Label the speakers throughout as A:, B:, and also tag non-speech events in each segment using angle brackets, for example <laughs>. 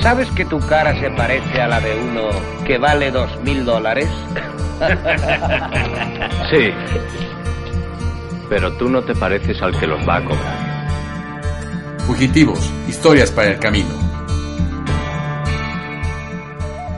A: ¿Sabes que tu cara se parece a la de uno que vale dos mil dólares? <laughs>
B: Sí. Pero tú no te pareces al que los va a cobrar.
C: Fugitivos, historias para el camino.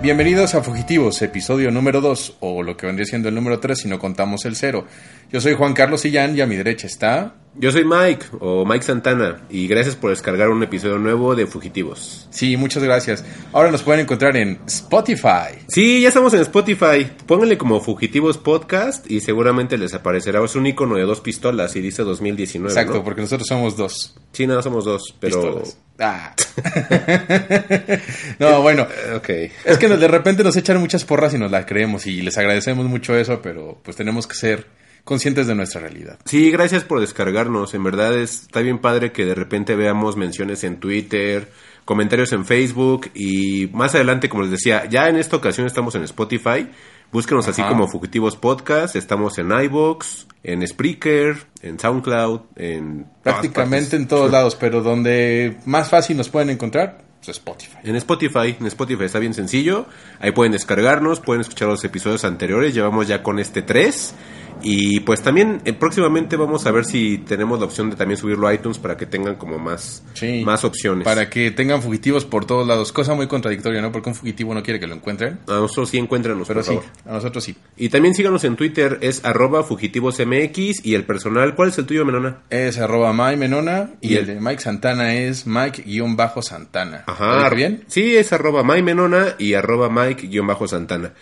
C: Bienvenidos a Fugitivos, episodio número 2, o lo que vendría siendo el número 3 si no contamos el 0. Yo soy Juan Carlos Sillán y a mi derecha está...
D: Yo soy Mike, o Mike Santana, y gracias por descargar un episodio nuevo de Fugitivos.
C: Sí, muchas gracias. Ahora nos pueden encontrar en Spotify.
D: Sí, ya estamos en Spotify. Pónganle como Fugitivos Podcast y seguramente les aparecerá. Es un icono de dos pistolas y dice 2019.
C: Exacto,
D: ¿no?
C: porque nosotros somos dos.
D: Sí, nada, somos dos, pero...
C: Pistolas. Ah. <laughs> no, bueno.
D: Ok.
C: Es que de repente nos echan muchas porras y nos las creemos y les agradecemos mucho eso, pero pues tenemos que ser conscientes de nuestra realidad.
D: Sí, gracias por descargarnos. En verdad es- está bien padre que de repente veamos menciones en Twitter, comentarios en Facebook y más adelante, como les decía, ya en esta ocasión estamos en Spotify. Búsquenos así como Fugitivos Podcast. Estamos en iBox, en Spreaker, en SoundCloud, en
C: Prácticamente en todos lados, pero donde más fácil nos pueden encontrar, pues Spotify.
D: En Spotify, en Spotify está bien sencillo. Ahí pueden descargarnos, pueden escuchar los episodios anteriores. Llevamos ya con este 3. Y pues también eh, próximamente vamos a ver si tenemos la opción de también subirlo a iTunes para que tengan como más,
C: Sí.
D: más opciones.
C: Para que tengan fugitivos por todos lados. Cosa muy contradictoria, ¿no? Porque un fugitivo no quiere que lo encuentren.
D: A nosotros sí encuéntranos,
C: Pero
D: por
C: sí,
D: favor.
C: a nosotros sí.
D: Y también síganos en Twitter, es arroba fugitivosmx y el personal, ¿cuál es el tuyo, Menona?
C: Es arroba Menona y
D: Y
C: el
D: el-
C: de Mike Santana es Mike-Santana. ¿Lo
D: Ajá.
C: dije bien?
D: Sí, es arroba Mike Menona y arroba Mike-Santana.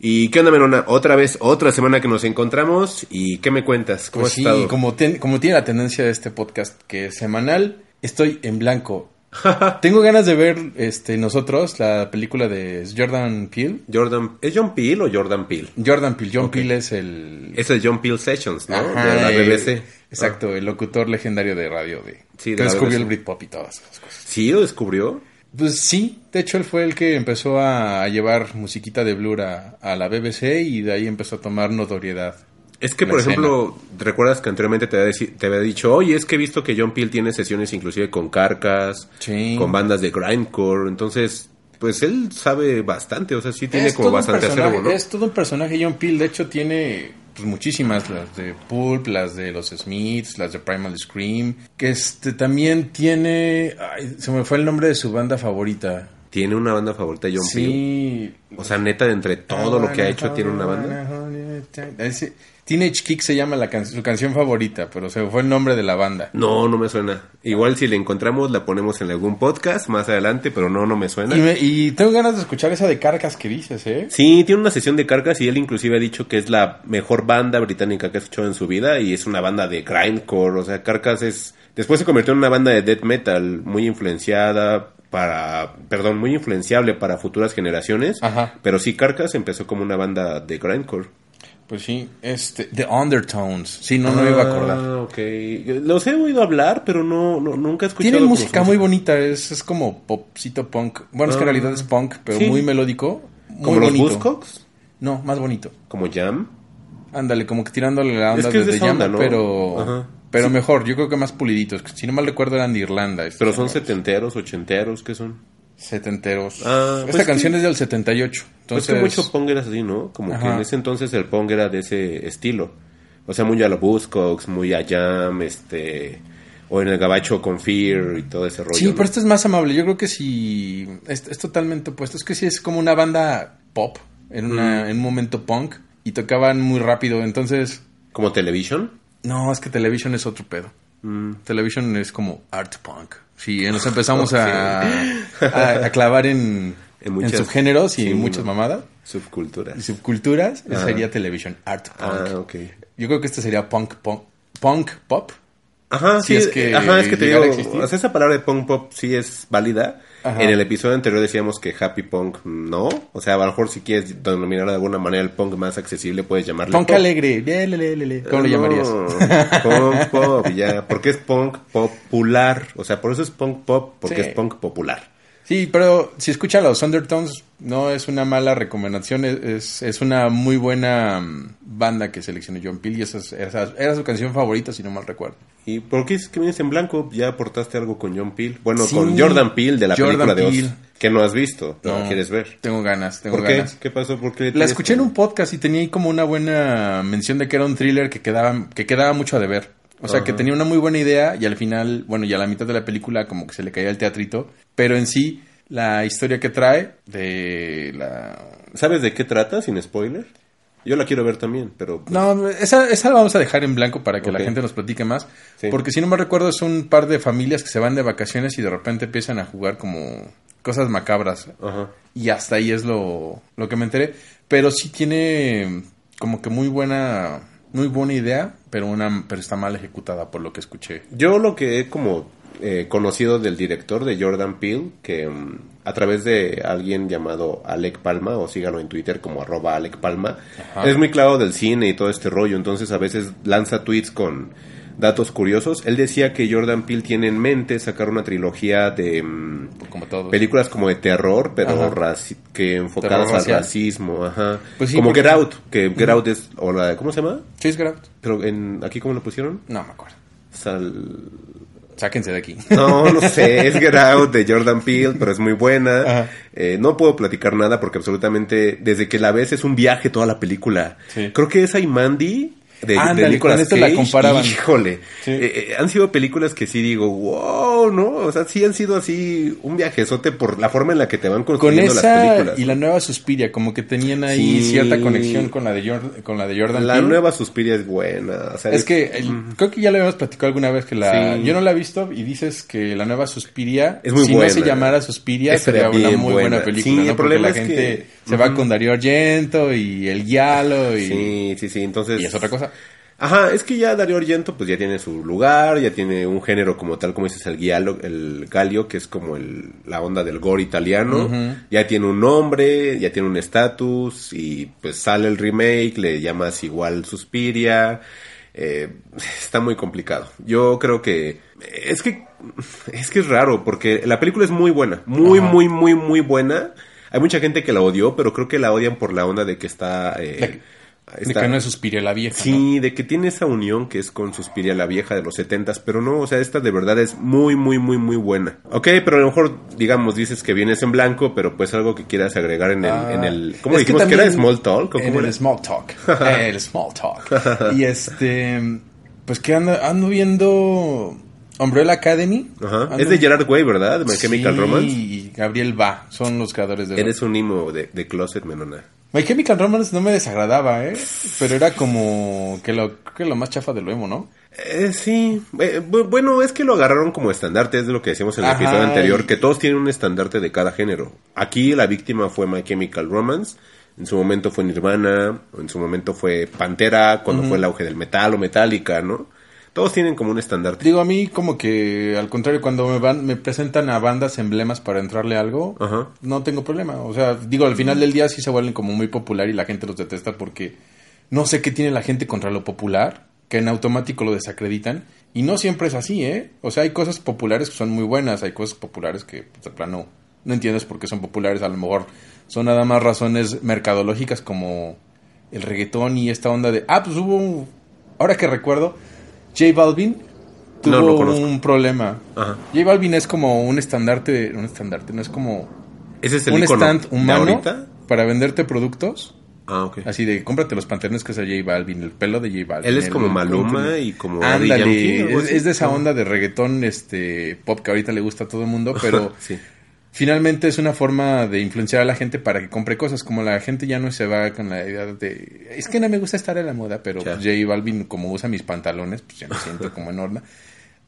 D: ¿Y qué onda, Menona? Otra vez, otra semana que nos encontramos. ¿Y qué me cuentas? ¿Cómo
C: Pues
D: has
C: sí,
D: estado?
C: como, ten- como tiene la tendencia de este podcast que es semanal, estoy en blanco. <laughs> Tengo ganas de ver este nosotros la película de Jordan Peele.
D: Jordan, ¿Es John Peel o Jordan Peel?
C: Jordan Peele, John
D: Ok.
C: Peele es el
D: Es el John Peel Sessions, ¿no?
C: Ajá,
D: de la
C: eh,
D: BBC.
C: Exacto, el locutor legendario de radio de
D: Sí, de
C: que descubrió el Britpop y todas esas cosas.
D: ¿Sí lo descubrió?
C: Pues sí, de hecho él fue el que empezó a, llevar musiquita de Blur a, a la BBC y de ahí empezó a tomar notoriedad.
D: Es que, por
C: escena.
D: ejemplo, recuerdas que anteriormente te había, deci- te había dicho, oye, es que he visto que John Peel tiene sesiones inclusive con Carcas,
C: Sí.
D: con bandas de grindcore, entonces, pues él sabe bastante, o sea, sí tiene
C: Es
D: como bastante acervo, ¿no?
C: Es todo un personaje John Peel, de hecho tiene pues, muchísimas, las de Pulp, las de los Smiths, las de Primal Scream, que este también tiene, ay, se me fue el nombre de su banda favorita.
D: Tiene una banda favorita John Peel.
C: Sí.
D: O sea, neta, de entre todo lo que ha hecho, tiene una banda.
C: Ese- Teenage Kick se llama la can- su canción favorita, pero se fue el nombre de la banda.
D: No, no me suena. Igual si la encontramos, la ponemos en algún podcast más adelante, pero no, no me suena.
C: Y, me- y tengo ganas de escuchar esa de Carcas que dices, ¿eh?
D: Sí, tiene una sesión de Carcas y él inclusive ha dicho que es la mejor banda británica que ha escuchado en su vida y es una banda de grindcore, o sea, Carcas es... Después se convirtió en una banda de death metal muy influenciada para... Perdón, muy influenciable para futuras generaciones.
C: Ajá.
D: Pero sí, Carcas empezó como una banda de grindcore.
C: Pues sí, este, The Undertones. Sí, no, no me iba a acordar.
D: Ah, ok. Los he oído hablar, pero no, no nunca he escuchado.
C: Tienen música muy bonita, es, es como popcito punk. Bueno, es que en
D: Ah.
C: realidad es punk, pero
D: Sí.
C: muy melódico. Muy
D: ¿Como los. Buzzcocks?
C: No, más bonito.
D: ¿Como Jam?
C: Ándale, como que tirándole la onda
D: Es que es
C: de,
D: onda, ¿no?
C: pero,
D: Ajá.
C: pero mejor. Yo creo que más puliditos. Si no mal recuerdo eran de Irlanda. estos
D: Pero son setenteros, ochenteros, ¿qué son?
C: Setenteros.
D: Ah,
C: Esta
D: pues
C: canción
D: que-
C: es del 78.
D: Pues
C: Entonces,
D: que mucho pong era así, ¿no? Como que en ese entonces el pong era de ese estilo. O sea, muy a los Buzzcocks, muy a Jam, este... O en el gabacho con Fear y todo ese rollo.
C: Sí,
D: ¿no?
C: pero esto es más amable. Yo creo que sí. Es, es totalmente opuesto. Es que sí es como una banda pop en, una,
D: Mm.
C: en un momento punk y tocaban muy rápido. Entonces,
D: ¿Como Television?
C: no, es que Television es otro pedo.
D: Mm.
C: Television es como art punk. Sí, nos empezamos a, a, a clavar en, <laughs>
D: En muchas-
C: en subgéneros y
D: sí,
C: muchas mamadas y
D: Subculturas.
C: subculturas.
D: Ajá.
C: Sería Television art punk.
D: Ah.
C: Yo creo que este sería punk, punk, punk pop.
D: Ajá,
C: Si
D: sí,
C: es que
D: ajá, es que te digo,
C: a existir.
D: o sea, esa palabra de punk pop sí es válida.
C: Ajá.
D: En el episodio anterior decíamos que happy punk no, o sea, a lo mejor si quieres denominar de alguna manera el punk más accesible puedes llamarle
C: Punk alegre. Le, le, le. ¿Cómo lo llamarías?
D: Punk <laughs> pop, ya, porque es punk popular, o sea, por eso es punk pop, porque
C: Sí.
D: es punk popular.
C: Sí, pero si escuchan los Undertones, no es una mala recomendación, es, es, una muy buena mm, banda que seleccionó John Peel y esa, es- esa- era su canción favorita, si no mal recuerdo.
D: ¿Y por qué es que vienes en blanco? Ya aportaste algo con John Peel. Bueno,
C: Sí,
D: con Jordan Peele de la
C: Jordan
D: película de
C: Peele.
D: Oz. Que no has visto,
C: No.
D: quieres ver.
C: Tengo ganas, tengo
D: ¿Por qué?
C: ganas.
D: ¿Qué pasó? ¿Por qué
C: La escuché en un podcast y tenía ahí como una buena mención de que era un thriller que quedaba, que quedaba mucho a deber. O sea, que tenía una muy buena idea y al final, bueno, y a la mitad de la película como que se le caía el teatrito. Pero en sí, la historia que trae de la...
D: ¿Sabes de qué trata sin spoiler? Yo la quiero ver también, pero... pues,
C: No, esa, esa la vamos a dejar en blanco para que la gente nos platique más.
D: Sí.
C: Porque si no me recuerdo, es un par de familias que se van de vacaciones y de repente empiezan a jugar como cosas macabras.
D: Ajá.
C: Y hasta ahí es lo, lo que me enteré. Pero sí tiene como que muy buena, muy buena idea, pero una, pero está mal ejecutada por lo que escuché.
D: Yo lo que he como eh, conocido del director de Jordan Peele, que mm, a través de alguien llamado Alec Palma, o sígalo en Twitter como arroba Alec Palma,
C: Ajá.
D: es muy claro del cine y todo este rollo, entonces a veces lanza tweets con datos curiosos. Él decía que Jordan Peele tiene en mente sacar una trilogía de mm,
C: Como
D: películas como de terror, pero que enfocadas al racismo, ajá.
C: Pues sí,
D: como
C: porque-
D: Get Out, que Get Out es, o la, ¿cómo se llama?
C: Chase Graft.
D: Pero en, aquí cómo lo pusieron?
C: No me acuerdo.
D: Sal...
C: Sáquense de aquí.
D: No, no sé, <laughs> es Get Out de Jordan Peele, pero es muy buena. Eh, no puedo platicar nada porque absolutamente, desde que la ves es un viaje toda la película.
C: Sí.
D: Creo que esa y Mandy de, de
C: Ándale,
D: Nicolas
C: con esto la comparaban.
D: híjole,
C: Sí.
D: Eh, eh, han sido películas que sí digo, wow, ¿no? O sea, sí han sido así un viajezote por la forma en la que te van
C: Con
D: construyendo las películas.
C: y la nueva Suspiria, como que tenían ahí
D: Sí.
C: cierta conexión con la de Jordan, con la de Jordan
D: La
C: Peele.
D: nueva Suspiria es buena. o sea,
C: Es que el- creo que ya lo habíamos platicado alguna vez que la
D: Sí.
C: yo no la he visto y dices que la nueva Suspiria
D: Es muy
C: si
D: buena.
C: no se llamara Suspiria sería una muy
D: buena.
C: buena película,
D: Sí,
C: ¿no?
D: el
C: Porque
D: problema
C: la
D: es
C: gente
D: que-
C: se va con Darío Argento y el Giallo y,
D: Sí, sí, sí, entonces...
C: y es otra cosa.
D: Ajá, es que ya Darío Argento pues ya tiene su lugar, ya tiene un género como tal, como dices, el guialo, el galio, que es como el, la onda del gore italiano, ya tiene un nombre, ya tiene un estatus, y pues sale el remake, le llamas igual Suspiria, eh, está muy complicado. Yo creo que, es que, es que es raro, porque la película es muy buena, muy, muy, muy, muy buena. Hay mucha gente que la odió, pero creo que la odian por la onda de que está... eh,
C: De que- De
D: está-
C: que no es Suspiria la vieja. ¿no?
D: Sí, de que tiene esa unión que es con Suspiria la vieja de los setentas, pero no, o sea, esta de verdad es muy, muy, muy, muy buena. Ok, pero a lo mejor, digamos, dices que vienes en blanco, pero pues algo que quieras agregar en el,
C: Ah,
D: en el ¿cómo
C: es
D: dijimos que, era? Small Talk, ¿o
C: En
D: cómo
C: el
D: era?
C: Small Talk. el <laughs> Small Talk. y este, pues que ando, ando viendo Umbrella Academy.
D: Ajá. Es de Gerard Way, ¿verdad? My Chemical
C: Sí,
D: Romance.
C: y Gabriel Va, son los creadores de
D: Eres un imo de, de Closet Menona.
C: My Chemical Romance no me desagradaba, ¿eh? Pero era como que lo, que lo más chafa de lo emo, ¿no?
D: Eh, sí, Eh, bu- bueno, es que lo agarraron como estandarte, es de lo que decíamos en el
C: Ajá,
D: episodio anterior, que todos tienen un estandarte de cada género. Aquí la víctima fue My Chemical Romance, en su momento fue Nirvana, en su momento fue Pantera, cuando fue el auge del metal o Metallica, ¿no? Todos tienen como un estandarte.
C: Digo, a mí como que al contrario, cuando me van, me presentan a bandas emblemas para entrarle a algo,
D: Ajá.
C: no tengo problema. O sea, digo, al final del día sí se vuelven como muy popular y la gente los detesta porque no sé qué tiene la gente contra lo popular, que en automático lo desacreditan. Y no siempre es así, ¿eh? O sea, hay cosas populares que son muy buenas, hay cosas populares que, pues, de plano, no entiendes por qué son populares. A lo mejor son nada más razones mercadológicas como el reggaetón y esta onda de... Ah, pues hubo un... Ahora que recuerdo, J Balvin tuvo
D: No,
C: un problema.
D: Ajá.
C: J Balvin es como un estandarte, un estandarte, no es como
D: ¿Ese es el
C: un stand humano para venderte productos.
D: Ah, ok.
C: Así de, cómprate los pantalones que es J Balvin, el pelo de J Balvin.
D: Él es
C: el-
D: como Maluma y como
C: Ándale,
D: Yankee,
C: es, es de esa
D: Ah.
C: onda de reggaetón este pop que ahorita le gusta a todo el mundo, <laughs> pero
D: sí.
C: Finalmente es una forma de influenciar a la gente para que compre cosas, como la gente ya no se va con la idea de, es que no me gusta estar en la moda, pero pues, J Balvin como usa mis pantalones, pues ya me siento <laughs> como en horna.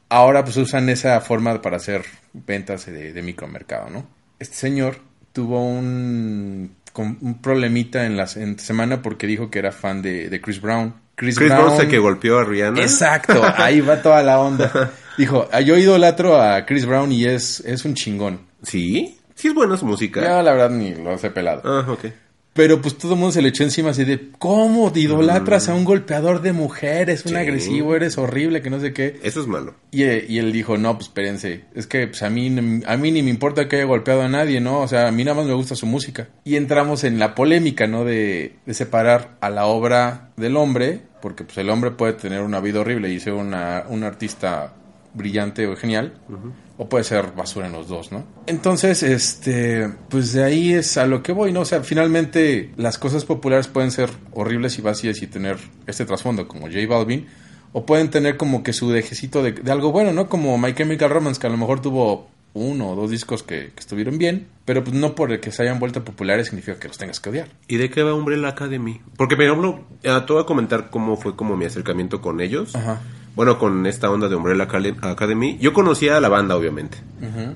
C: Ahora pues usan esa forma para hacer ventas de, de micromercado, ¿no? Este señor tuvo un, un problemita en la en semana porque dijo que era fan de, de Chris Brown.
D: Chris Brown se que golpeó a Rihanna.
C: Exacto, ahí va toda la onda. <laughs> Dijo, "Ah, yo idolatro a Chris Brown y es, es un chingón.
D: ¿Sí? Sí es buena su música.
C: Yo la verdad ni lo he pelado.
D: Ah, ok.
C: Pero pues todo el mundo se le echó encima así de, ¿cómo te idolatras a un golpeador de mujeres? Un
D: Mm. Sí.
C: agresivo, eres horrible, que no sé qué.
D: Eso es malo.
C: Y, eh, y él dijo, no, pues espérense, es que pues, a, mí, a mí ni me importa que haya golpeado a nadie, ¿no? O sea, a mí nada más me gusta su música. Y entramos en la polémica, ¿no? De, de separar a la obra del hombre, porque pues el hombre puede tener una vida horrible y ser una, un artista brillante o genial, o puede ser basura en los dos, ¿no? Entonces, este, pues de ahí es a lo que voy, ¿no? O sea, finalmente las cosas populares pueden ser horribles y vacías y tener este trasfondo como J Balvin, o pueden tener como que su dejecito de, de algo bueno, ¿no? Como My Chemical Romance, que a lo mejor tuvo uno o dos discos que, que estuvieron bien, pero pues no por el que se hayan vuelto populares significa que los tengas que odiar.
D: ¿Y de qué va Umbrella Academy? Porque, por ejemplo, eh, te voy a comentar cómo fue como mi acercamiento con ellos.
C: Ajá.
D: Bueno, con esta onda de Umbrella Academy. Yo conocía a la banda, obviamente.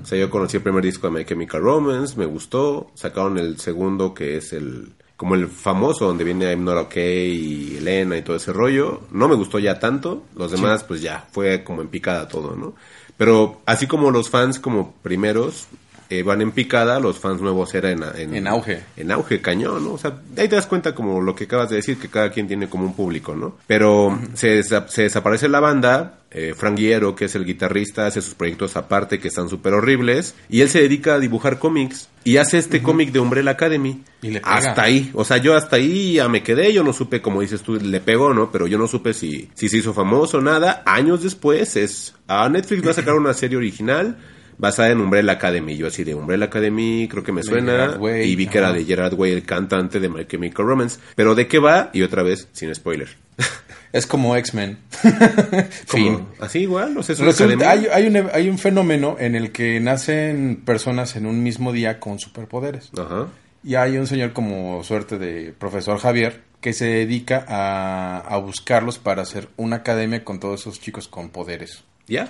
D: O sea, yo conocí el primer disco de My Chemical Romance, me gustó. Sacaron el segundo, que es el como el famoso, donde viene I'm Not Okay y Elena y todo ese rollo. No me gustó ya tanto. Los demás, pues ya, fue como en picada todo, ¿no? Pero así como los fans como primeros eh, van en picada, los fans nuevos eran en,
C: En auge.
D: En auge, cañón, ¿no? O sea, ahí te das cuenta como lo que acabas de decir, que cada quien tiene como un público, ¿no? Pero se, desa- se desaparece la banda, eh, Frank que es el guitarrista, hace sus proyectos aparte que están súper horribles, y él se dedica a dibujar cómics, y hace este cómic de Umbrella Academy.
C: Y le pega.
D: Hasta ahí, o sea, yo hasta ahí ya me quedé, yo no supe, como dices tú, le pegó, ¿no? Pero yo no supe si, si se hizo famoso o nada. Años después es, a Netflix va a sacar una serie original basada en Umbrella Academy. Yo así de Umbrella Academy, creo que me
C: De
D: suena.
C: Way,
D: y vi que era de Gerard Way, el cantante de My Chemical Romance. Pero ¿de qué va? Y otra vez, sin spoiler.
C: Es como X-Men. <laughs> Fin.
D: Así igual, o sea,
C: Resulta- hay un, hay un fenómeno en el que nacen personas en un mismo día con superpoderes.
D: Ajá.
C: Y hay un señor como suerte de profesor Javier que se dedica a, a buscarlos para hacer una academia con todos esos chicos con poderes.
D: ¿Ya?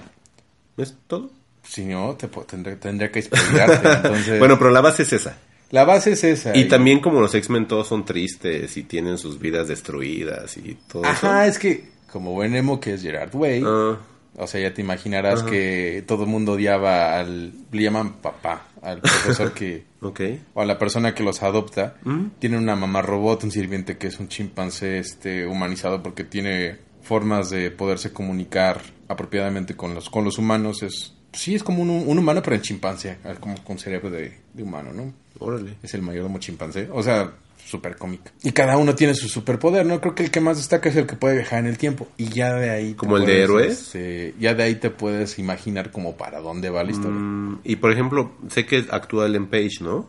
D: ¿Es todo?
C: Si no, te, tendré, tendría que spoilearte. <laughs> Entonces,
D: Bueno, pero la base es esa.
C: la base es esa.
D: Y también como los X-Men todos son tristes y tienen sus vidas destruidas y todo
C: Ajá,
D: eso.
C: es que como buen emo que es Gerard Way,
D: Ah,
C: o sea, ya te imaginarás que todo el mundo odiaba al... Le llaman papá, al profesor que... <laughs>
D: ok.
C: o a la persona que los adopta,
D: Mm.
C: tiene una mamá robot, un sirviente que es un chimpancé este, humanizado porque tiene formas de poderse comunicar apropiadamente con los, con los humanos. Es, sí, es como un, un humano, pero en chimpancé, como con cerebro de, de humano, ¿no?
D: Órale.
C: Es el mayordomo chimpancé. O sea, súper cómica. Y cada uno tiene su superpoder, ¿no? Creo que el que más destaca es el que puede viajar en el tiempo. Y ya de ahí...
D: ¿Como el de héroes?
C: este, ya de ahí te puedes imaginar como para dónde va la historia.
D: Mm, y por ejemplo, sé que actúa Ellen Page, ¿no?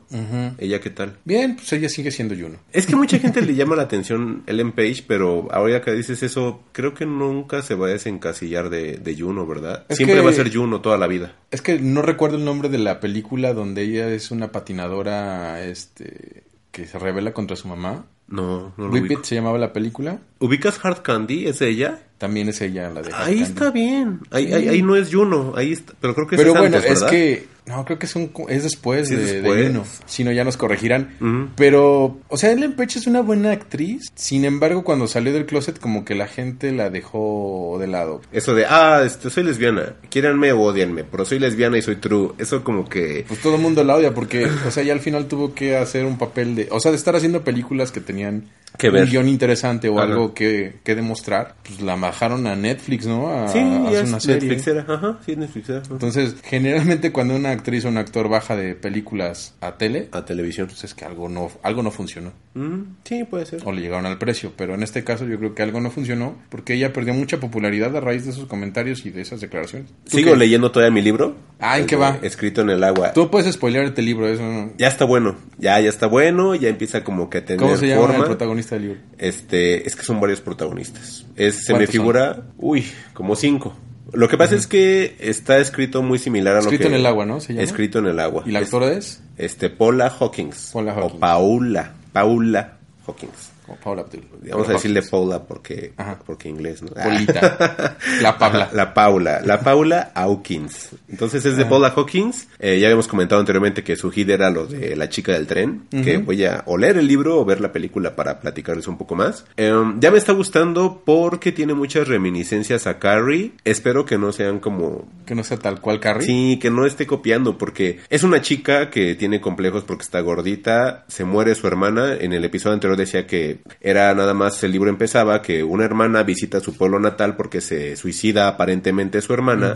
D: ¿Ella qué tal?
C: Bien, pues ella sigue siendo Juno.
D: Es que mucha gente le <laughs> llama la atención Ellen Page, pero ahora que dices eso, creo que nunca se va a desencasillar de, de Juno, ¿verdad?
C: Es
D: Siempre
C: que-
D: va a ser Juno toda la vida.
C: Es que no recuerdo el nombre de la película donde ella es una patinadora este que se revela contra su mamá.
D: No, no lo
C: Whip se llamaba la película.
D: ¿Ubicas Hard Candy? ¿Es ella?
C: También es ella la de Hard
D: Ahí
C: Candy.
D: está bien. Ahí,
C: Sí.
D: ahí, ahí no es Juno. Ahí está. Pero creo que
C: Pero
D: es
C: bueno,
D: antes,
C: es que no, creo que es un es después
D: Sí,
C: de, de
D: después.
C: Juno. Si no ya nos corregirán. Pero, o sea, Ellen Page es una buena actriz. Sin embargo, cuando salió del closet como que la gente la dejó de lado.
D: Eso de, ah, este, soy lesbiana. Quieranme o pero soy lesbiana y soy true. Eso como que...
C: Pues todo el mundo la odia porque, o sea, ya al final tuvo que hacer un papel de, o sea, de estar haciendo películas que tenían
D: Que ver.
C: un guion interesante o
D: Ajá.
C: algo que, que demostrar, pues la bajaron a Netflix, ¿no? A,
D: Sí,
C: a una serie.
D: Netflixera. Ajá, sí, es Netflixera. Ajá.
C: Entonces, generalmente cuando una actriz o un actor baja de películas a tele,
D: A televisión.
C: pues es que algo no, algo no funcionó.
D: Mm, sí, puede ser.
C: O le llegaron al precio. Pero en este caso yo creo que algo no funcionó porque ella perdió mucha popularidad a raíz de esos comentarios y de esas declaraciones. ¿Tú
D: Sigo
C: qué?
D: leyendo todavía mi libro.
C: Ah, ¿en qué va?
D: Escrito en el agua.
C: Tú puedes spoilearte el libro, eso. no-
D: Ya está bueno. Ya, ya está bueno. Ya empieza como que a tener
C: ¿Cómo se llama
D: forma.
C: el protagonista del libro?
D: Este, es que son varios protagonistas. Es, se me
C: ¿Cuántos
D: figura, uy, como cinco. Lo que pasa es que está escrito muy similar a
C: Escrito
D: lo que...
C: en el agua, ¿no? ¿Se llama?
D: Escrito en el agua.
C: ¿Y la
D: Es-
C: actora es?
D: Este, Paula Hawkins.
C: Paula Hawkins.
D: O Paula. Paula Hawkins.
C: Paula Abdul.
D: Vamos a decirle Paula porque,
C: Ajá.
D: porque inglés, ¿no?
C: Polita. <laughs> La Pabla.
D: Ajá, La Paula. La Paula Hawkins. Entonces es de. Paula Hawkins. Eh, ya habíamos comentado anteriormente que su hit era lo de La chica del tren. Que voy a o leer el libro o ver la película para platicarles un poco más. Em, ya me está gustando porque tiene muchas reminiscencias a Carrie. Espero que no sean como
C: Que no sea tal cual Carrie.
D: Sí, que no esté copiando, porque es una chica que tiene complejos porque está gordita, se muere su hermana, en el episodio anterior decía que que era nada más, el libro empezaba que una hermana visita su pueblo natal porque se suicida aparentemente su hermana.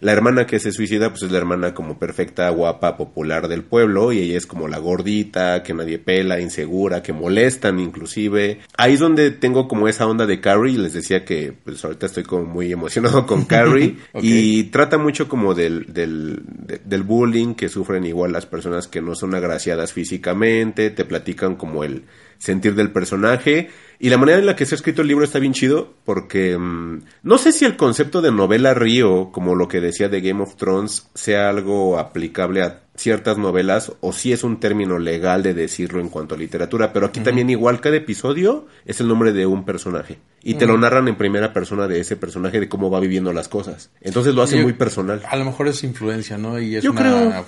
D: La hermana que se suicida pues es la hermana como perfecta, guapa, popular del pueblo y ella es como la gordita, que nadie pela, insegura, que molestan inclusive. Ahí es donde tengo como esa onda de Carrie, les decía que pues ahorita estoy como muy emocionado con Carrie <laughs> y trata mucho como del, del, de- del bullying que sufren igual las personas que no son agraciadas físicamente, te platican como el sentir del personaje. Y la manera en la que se ha escrito el libro está bien chido porque mm, no sé si el concepto de novela río, como lo que decía de Game of Thrones, sea algo aplicable a ciertas novelas o si es un término legal de decirlo en cuanto a literatura, pero aquí también igual cada episodio es el nombre de un personaje y te lo narran en primera persona de ese personaje de cómo va viviendo las cosas. Entonces lo hace
C: Yo-
D: muy personal.
C: A lo mejor es influencia, ¿no? Y es
D: Yo
C: una...
D: creo.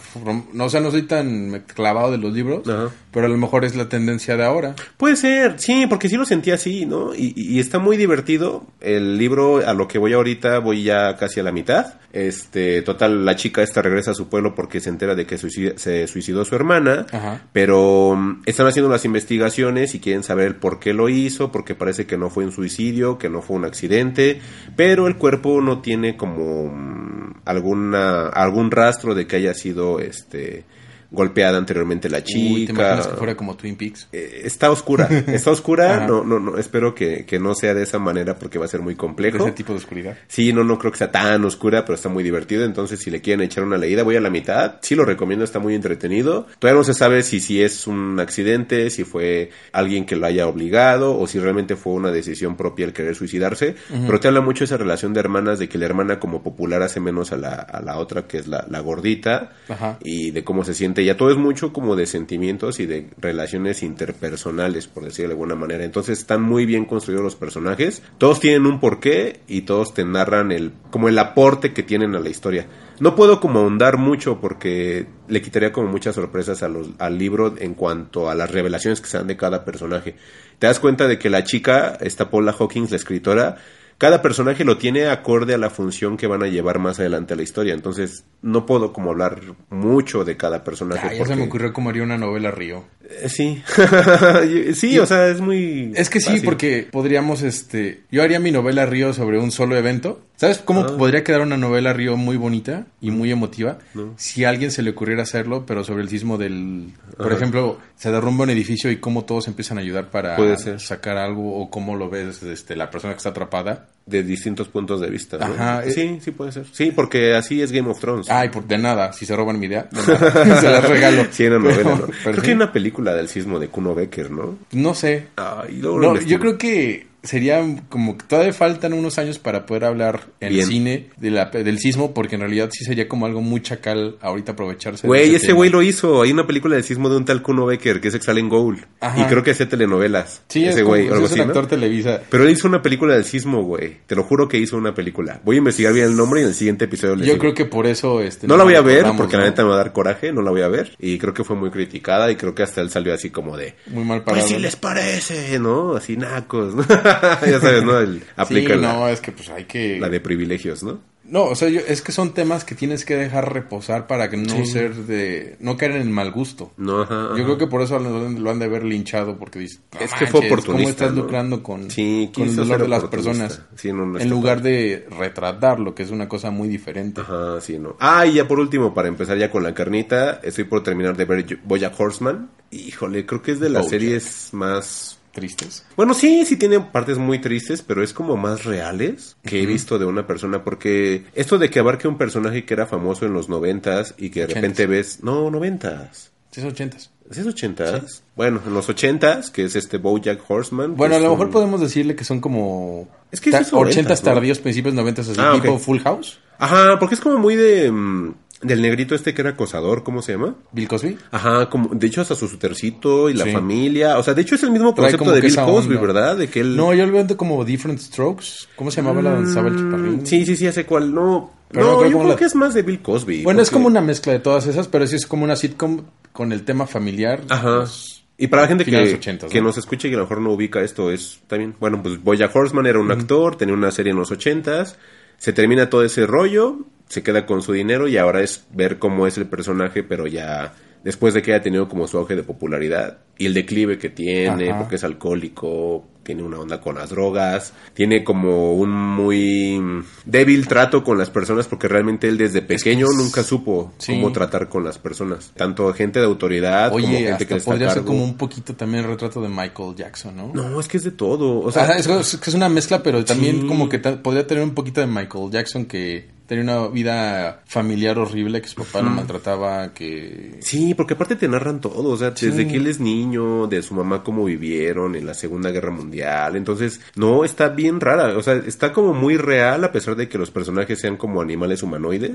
C: No, o sea, no soy tan clavado de los libros, pero a lo mejor es la tendencia de ahora.
D: Puede ser, sí, porque sí lo sentí así, ¿no? Y, y- y está muy divertido. El libro, a lo que voy ahorita, voy ya casi a la mitad. Este, total, la chica esta regresa a su pueblo porque se entera de que suicida- se suicidó su hermana.
C: Ajá.
D: Pero mm, están haciendo las investigaciones y quieren saber por qué lo hizo, porque parece que no fue un suicidio, que no fue un accidente, pero el cuerpo no tiene como mm, alguna algún rastro de que haya sido este golpeada anteriormente la chica.
C: Uy, ¿te imaginas que fuera como Twin Peaks?
D: Eh, está oscura, está oscura, <laughs> no, no, no, espero que, que no sea de esa manera porque va a ser muy
C: De
D: complejo.
C: ese tipo de oscuridad.
D: Sí, no, no creo que sea tan oscura, pero está muy divertido. Entonces, si le quieren echar una leída, voy a la mitad. Sí lo recomiendo, está muy entretenido. Todavía no se sabe si, si es un accidente, si fue alguien que lo haya obligado o si realmente fue una decisión propia el querer suicidarse. Pero te habla mucho esa relación de hermanas, de que la hermana como popular hace menos a la, a la otra, que es la, la gordita,
C: Ajá.
D: y de cómo se siente ella. Todo es mucho como de sentimientos y de relaciones interpersonales, por decirlo de alguna manera. Entonces están muy bien construidos los personajes. Todos tienen un porqué y todos te narran el como el aporte que tienen a la historia. No puedo como ahondar mucho porque le quitaría como muchas sorpresas a los, al libro en cuanto a las revelaciones que se dan de cada personaje. Te das cuenta de que la chica, esta Paula Hawkins, la escritora, cada personaje lo tiene acorde a la función que van a llevar más adelante a la historia. Entonces, no puedo como hablar mucho de cada personaje.
C: Ah, ya
D: porque-
C: se me ocurrió haría una novela Río.
D: Eh, sí. <laughs> sí, o sea, es muy...
C: Es que sí,
D: fácil.
C: porque podríamos, este, yo haría mi novela Río sobre un solo evento. ¿Sabes cómo
D: Ah.
C: podría quedar una novela Río muy bonita y muy emotiva? Si a alguien se le ocurriera hacerlo, pero sobre el sismo del, por
D: Ajá.
C: ejemplo, se derrumba un edificio y cómo todos empiezan a ayudar para
D: Puede ser.
C: sacar algo o cómo lo ves, este, la persona que está atrapada.
D: De distintos puntos de vista. ¿no?
C: Ajá, eh.
D: Sí, sí puede ser. Sí, porque así es Game of Thrones.
C: Ay, por, de nada, si se roban mi idea, de <laughs> nada. se las regalo.
D: Sí, era novela,
C: Pero-
D: ¿no?
C: pero
D: Creo
C: sí.
D: que hay una película del sismo de Kuno Becker, ¿no?
C: No sé.
D: Luego
C: No, yo creo que sería como que todavía faltan unos años para poder hablar en
D: Bien.
C: cine de la, del sismo, porque en realidad sí sería como algo muy chacal ahorita aprovecharse.
D: Güey, ese güey lo hizo. Hay una película del sismo de un tal Kuno Becker que es Exhalen Gould.
C: Ajá.
D: Y creo que hacía telenovelas.
C: Sí,
D: ese
C: es,
D: güey,
C: como, es actor televisa.
D: Pero él hizo una película del sismo, güey. Te lo juro que hizo una película. Voy a investigar bien el nombre y en el siguiente episodio les
C: Yo
D: digo.
C: creo que por eso... Este,
D: No la voy a ver porque la
C: ¿no?
D: neta me va a dar coraje, no la voy a ver. Y creo que fue muy criticada y creo que hasta él salió así como de...
C: Muy mal parado.
D: Pues si les parece, ¿no? Así nacos. ¿no? <laughs> ya sabes, ¿no? El,
C: Sí,
D: la,
C: no, es que pues hay que...
D: la de privilegios, ¿no?
C: No, o sea, yo- es que son temas que tienes que dejar reposar para que no ser de... No caer en el mal gusto.
D: No, ajá, ajá.
C: Yo creo que por eso lo, lo han de haber linchado, porque dices, "No
D: Es que fue oportunista,
C: ¿Cómo estás
D: ¿no?
C: lucrando con,
D: Sí,
C: con el dolor de las personas?
D: Sí, no, no
C: en lugar de retratarlo, que es una cosa muy diferente.
D: Ajá, sí, no. Ah, y ya por último, para empezar ya con la carnita, estoy por terminar de ver Bojack Horseman. Híjole, creo que es de las
C: Bojack.
D: series más
C: Tristes.
D: Bueno, sí, sí tiene partes muy tristes, pero es como más reales que he visto de una persona, porque esto de que abarque un personaje que era famoso en los noventas y que de repente ves, no, noventas,
C: Sí, es ochentas.
D: ¿es ochentas? Bueno, en los ochentas, que es este Bojack Horseman.
C: Bueno, a lo
D: un-
C: podemos decirle que son como...
D: Es que sí
C: ta- ochentas
D: ¿no?
C: tardíos, principios noventas, así,
D: Ah,
C: tipo. Full House,
D: Ajá, porque es como muy de... mm, del negrito este que era acosador, ¿cómo se llama?
C: Bill Cosby.
D: Ajá, como, de hecho hasta su sutercito y la
C: Sí.
D: familia, o sea, de hecho es el mismo concepto de Bill Cosby,
C: onda.
D: ¿verdad? De que él...
C: No, yo lo veo como Different Strokes. ¿Cómo se llamaba la danzaba el?
D: Mm, Sí, sí, sí, hace cual. No,
C: Pero
D: no,
C: no creo
D: yo creo
C: la-
D: que es más de Bill Cosby.
C: Bueno, es como una mezcla de todas esas, pero sí es como una sitcom con el tema familiar.
D: Ajá.
C: Pues,
D: Y para la gente que,
C: finales 80s,
D: que
C: ¿no?
D: nos escuche y que a lo mejor no ubica esto, es también, bueno, pues Boya Horseman era un actor, tenía una serie en los ochentas, se termina todo ese rollo, se queda con su dinero y ahora es ver cómo es el personaje, pero ya después de que haya tenido como su auge de popularidad y el declive que tiene,
C: Ajá.
D: porque es alcohólico, tiene una onda con las drogas, tiene como un muy débil trato con las personas porque realmente él desde pequeño
C: es-
D: nunca supo
C: Sí.
D: cómo tratar con las personas, tanto gente de autoridad como
C: Oye,
D: gente
C: hasta
D: que a
C: podría ser como un poquito también el retrato de Michael Jackson, ¿no?
D: No, es que es de todo, o sea,
C: Ajá, es, es que una mezcla, pero también
D: Sí.
C: como que podría tener un poquito de Michael Jackson que tenía una vida familiar horrible, que su papá lo maltrataba, que...
D: Sí, porque aparte te narran todo, o sea, desde
C: Sí.
D: que él es niño, de su mamá cómo vivieron en la Segunda Guerra Mundial, entonces, no, está bien rara, o sea, está como muy real a pesar de que los personajes sean como animales humanoides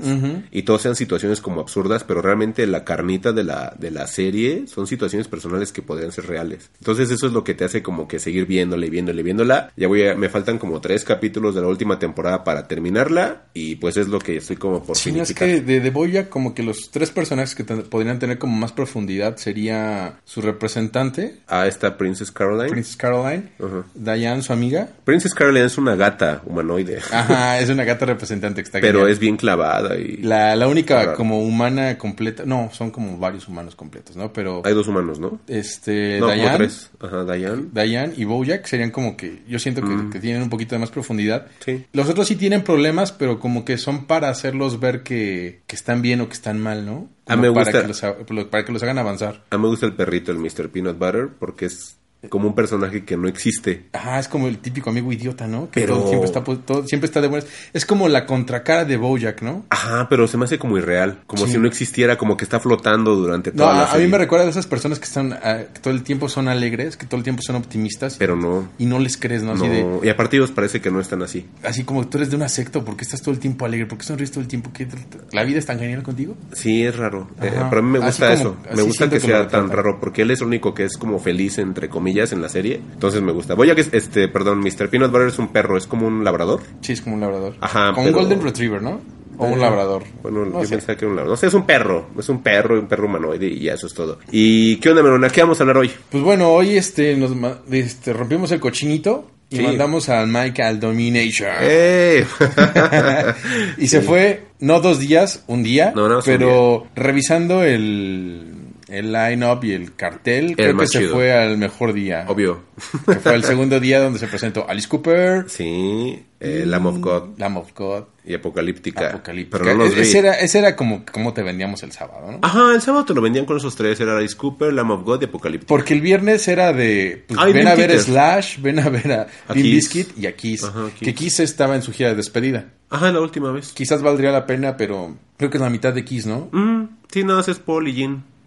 D: y todos sean situaciones como absurdas, pero realmente la carnita de la, de la serie son situaciones personales que podrían ser reales. Entonces eso es lo que te hace como que seguir viéndole, viéndole, viéndola. Ya voy a, me faltan como tres capítulos de la última temporada para terminarla y pues es lo que estoy como por
C: Sí, es que de, de Boya como que los tres personajes que ten- podrían tener como más profundidad sería su representante,
D: A esta Princess Caroline.
C: Princess Caroline,
D: Ajá.
C: Diane, su amiga.
D: Princess Caroline es una gata humanoide,
C: Ajá, es una gata representante que está
D: pero
C: genial.
D: es bien clavada y
C: La, la única
D: Raro.
C: como humana completa, no, son como varios humanos completos, ¿no? Pero
D: hay dos humanos, ¿no?
C: este
D: No,
C: Diane,
D: tres. Ajá, Diane.
C: Diane y Bojack serían como que yo siento que, que tienen un poquito de más profundidad.
D: Mm. Sí.
C: Los otros sí tienen problemas, pero como que son para hacerlos ver que, que están bien o que están mal, ¿no?
D: Ah,
C: Como
D: me
C: para
D: gusta.
C: Que los, para que los hagan avanzar.
D: A mí me gusta el perrito, el Mr. Peanut Butter, porque es como un personaje que no existe.
C: Ajá, es como el típico amigo idiota, ¿no? Que
D: Pero-
C: todo siempre está todo- siempre está de buenas. Es como la contracara de Bojack, ¿no?
D: Ajá, pero se me hace como irreal, como
C: Sí.
D: si no existiera, como que está flotando durante
C: No,
D: toda la
C: a, a mí me recuerda de esas personas que están ah, que todo el tiempo son alegres, que todo el tiempo son optimistas
D: Pero no.
C: y no les crees, ¿no? Así
D: no.
C: de
D: Y aparte ellos parece que no están así.
C: así como tú eres de una secta, ¿por qué estás todo el tiempo alegre? ¿Por qué sonríes todo el tiempo? ¿Qué- la vida es tan genial contigo?
D: Sí, es raro. Eh, pero a mí me gusta
C: como-
D: eso. Me gusta que sea tan raro, porque él es el único que es como feliz, entre comillas, en la serie. Entonces me gusta. Voy a que, este, perdón, Mr. Peanut Butter es un perro, es como un labrador.
C: Sí, es como un labrador.
D: Ajá,
C: Como
D: pero-
C: un golden retriever, ¿no? O un labrador.
D: Bueno,
C: No
D: yo
C: sé.
D: pensaba que era un labrador. No sé, es un perro. Es un perro, un perro humanoide y ya eso es todo. ¿Y qué onda, Melona? ¿Qué vamos a hablar hoy?
C: Pues bueno, hoy este nos este, rompimos el cochinito y
D: Sí.
C: mandamos al Mike al Domination.
D: ¡Eh! <laughs>
C: y se fue, no dos días, un día,
D: No, no, un
C: pero revisando el, el line-up y el cartel, creo que se
D: chido.
C: fue al mejor día.
D: Obvio.
C: Que fue el segundo día donde se presentó Alice Cooper,
D: Sí, eh, Lamb of God
C: Lamb of God,
D: y Apocalíptica.
C: Apocalíptica.
D: Pero no los
C: E-
D: vi.
C: ese, era, ese era como, como te vendíamos el sábado, ¿no?
D: Ajá, el sábado te lo vendían con esos tres. Era Alice Cooper, Lamb of God y Apocalíptica.
C: Porque el viernes era de pues,
D: Ay,
C: ven a ver
D: Theater.
C: Slash, ven a ver a,
D: A.
C: Bizkit y a Kiss.
D: Ajá, Kiss.
C: Que Kiss estaba en su gira de despedida.
D: Ajá, la última vez.
C: Quizás valdría la pena, pero creo que es la mitad de Kiss, ¿no?
D: Mm, sí, nada más es Paul y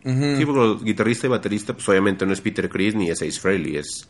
C: Ujú.
D: Sí, porque guitarrista y baterista, pues obviamente no es Peter Chris ni es Ace Frehley, es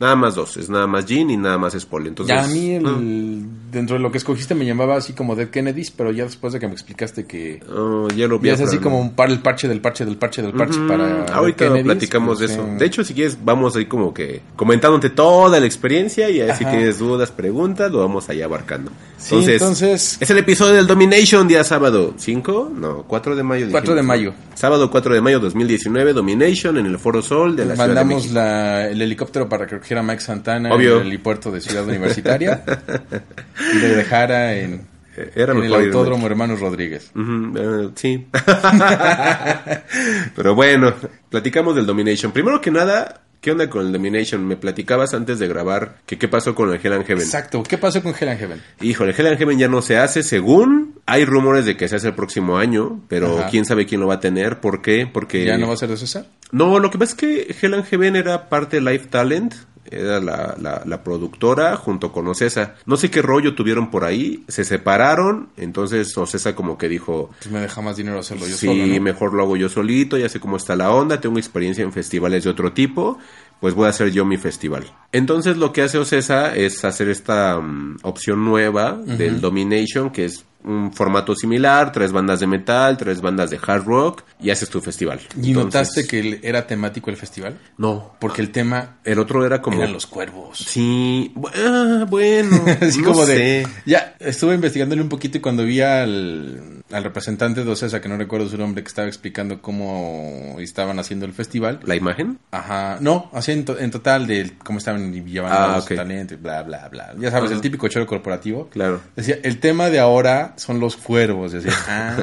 D: nada más dos, es nada más Gene y nada más Paul. Entonces,
C: ya a mí, el-
D: ah,
C: dentro de lo que escogiste, me llamaba así como Dead Kennedys, pero ya después de que me explicaste que
D: oh, Yellow
C: ya es así como un par, el parche del parche del parche del parche
D: Ujú,
C: para Dead
D: Ahorita
C: Kennedys,
D: platicamos
C: pues,
D: de eso.
C: eh,
D: De hecho, si quieres, vamos ahí como que comentándote toda la experiencia y ahí si
C: Ajá.
D: tienes dudas, preguntas, lo vamos allá abarcando.
C: Sí, entonces-
D: es el episodio del Domination, día sábado. ¿5? No, 4 de mayo.
C: 4 de mayo.
D: Sábado 4 de mayo 2019, Domination en el Foro Sol de la Ciudad de
C: mandamos
D: México.
C: la- el helicóptero para que recogiera a Mike Santana
D: Obvio.
C: en el helipuerto de Ciudad Universitaria <laughs> y lo dejara en,
D: Eh, Era
C: en el Autódromo Hermanos Rodríguez.
D: Eh, sí. <laughs> Pero bueno, platicamos del Domination. Primero que nada, ¿qué onda con el Domination? Me platicabas antes de grabar que qué pasó con el Hell and Heaven.
C: Exacto. ¿Qué pasó con Hell and Heaven?
D: Híjole, Hell and Heaven ya no se hace, según hay rumores de que se hace el próximo año, pero
C: Ajá.
D: quién sabe quién lo va a tener, ¿por qué? Porque
C: ¿Ya no va a ser de César?
D: No, lo que pasa es que Hell and Heaven era parte de Life Talent, era la, la, la productora junto con Ocesa. No sé qué rollo tuvieron por ahí, se separaron, entonces Ocesa como que dijo,
C: Pues me deja más dinero hacerlo yo
D: sí,
C: solo, ¿no?
D: mejor lo hago yo solito, ya sé cómo está la onda, tengo experiencia en festivales de otro tipo, pues voy a hacer yo mi festival. Entonces lo que hace Ocesa es hacer esta mm, opción nueva del Domination, que es un formato similar, tres bandas de metal, tres bandas de hard rock, y haces tu festival.
C: ¿Y
D: Entonces-
C: notaste que era temático el festival?
D: No,
C: Porque el tema
D: el otro era como...
C: eran los cuervos.
D: Sí, ah, bueno, <laughs>
C: Así
D: no
C: como
D: sé.
C: de... Ya, estuve investigándole un poquito y cuando vi al, al representante de Ocesa, que no recuerdo su nombre, que estaba explicando cómo estaban haciendo el festival.
D: ¿La imagen?
C: Ajá, no, así en, to- en total de cómo estaban llevando
D: Ah,
C: los
D: ok.
C: talentos, bla, bla, bla. Ya sabes, el típico choro corporativo.
D: Claro.
C: Decía, el tema de ahora son los cuervos. Decía, <laughs> ah.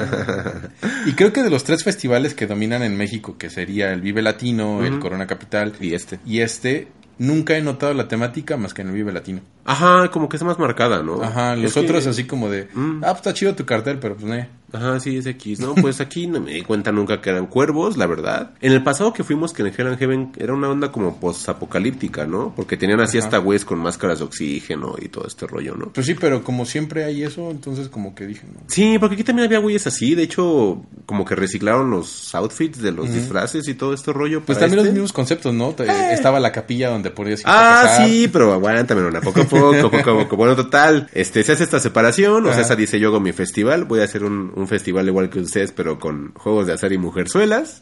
C: y creo que de los tres festivales que dominan en México, que sería el Vive Latino, el Corona Capital
D: Y este.
C: y este, nunca he notado la temática más que en el Vive Latino.
D: Ajá, como que es más marcada, ¿no?
C: Ajá, los
D: Es que-
C: otros así como de,
D: Mm.
C: ah, pues está chido tu cartel, pero pues no.
D: Ajá, sí, es X. No, pues aquí no me di cuenta nunca que eran cuervos, la verdad. En el pasado que fuimos, que en Hell and Heaven era una onda como post-apocalíptica, ¿no? Porque tenían así hasta güeyes con máscaras de oxígeno y todo este rollo, ¿no?
C: Pues sí, pero como siempre hay eso, entonces como que dije, no.
D: Sí, porque aquí también había güeyes así. De hecho, como que reciclaron los outfits de los disfraces y todo este rollo.
C: Pues
D: para
C: también los
D: este.
C: mismos conceptos, ¿no? Te- Estaba la capilla donde podías ir a
D: Ah, sí, pero aguántame, una poco a <laughs> poco, poco a <laughs> poco. Bueno, total, este, se hace esta separación, o sea, esa dice yo hago mi festival, voy a hacer un, un festival igual que ustedes, pero con juegos de azar y mujerzuelas.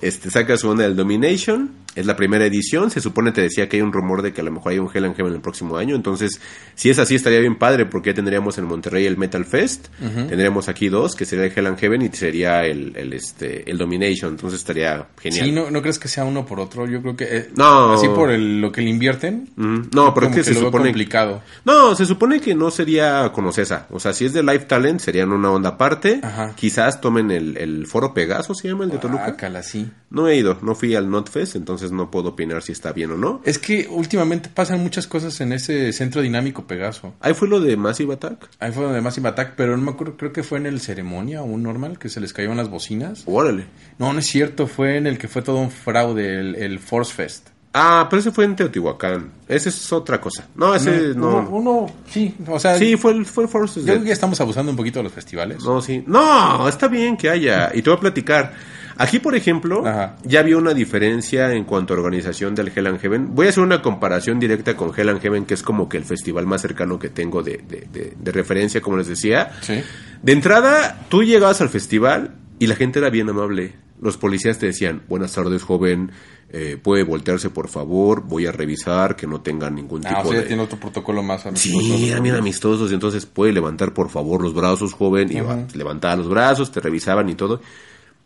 D: Este, saca su onda del Domination, es la primera edición, se supone, te decía que hay un rumor de que a lo mejor hay un Hell and Heaven el próximo año, entonces, si es así, estaría bien padre, porque ya tendríamos en Monterrey el Metal Fest, tendríamos aquí dos, que sería el Hell and Heaven y sería el, el, este, el Domination, entonces estaría genial.
C: Sí, ¿no, ¿no crees que sea uno por otro? Yo creo que... eh,
D: No.
C: Así por el- lo que le invierten.
D: No, pero es
C: como
D: que se supone
C: complicado.
D: No, se supone que no sería con Ocesa. O sea, si es de Live Talent, serían una onda aparte.
C: Ajá.
D: Quizás tomen el, el foro Pegaso, se llama el de Toluca.
C: Guácala, sí.
D: No he ido, no fui al NotFest, entonces no puedo opinar si está bien o no.
C: Es que últimamente pasan muchas cosas en ese centro dinámico Pegaso.
D: Ahí fue lo de Massive Attack.
C: Ahí fue donde Massive Attack, pero no me acuerdo, creo que fue en el ceremonia o un normal que se les cayeron las bocinas.
D: Órale.
C: No, no es cierto, fue en el que fue todo un fraude, el, el Force Fest.
D: Ah, pero ese fue en Teotihuacán. Ese es otra cosa. No, ese no.
C: Uno, uno- sí, o sea,
D: Sí, fue el, fue el Forces
C: yo creo que ya estamos abusando un poquito de los festivales.
D: No, sí. No, está bien que haya. Y te voy a platicar. Aquí, por ejemplo,
C: Ajá.
D: ya había una diferencia en cuanto a organización del Hell and Heaven. Voy a hacer una comparación directa con Hell and Heaven, que es como que el festival más cercano que tengo de, de- de- de referencia, como les decía.
C: Sí.
D: De entrada, tú llegabas al festival y la gente era bien amable. Los policías te decían, buenas tardes, joven, eh, puede voltearse, por favor, voy a revisar que no tenga ningún
C: Ah, o
D: tipo
C: sea, ya
D: de...
C: tiene otro protocolo más
D: Sí,
C: amistoso.
D: eran bien amistosos, y entonces puede levantar por favor los brazos, joven, y va, levantaba los brazos, te revisaban y todo.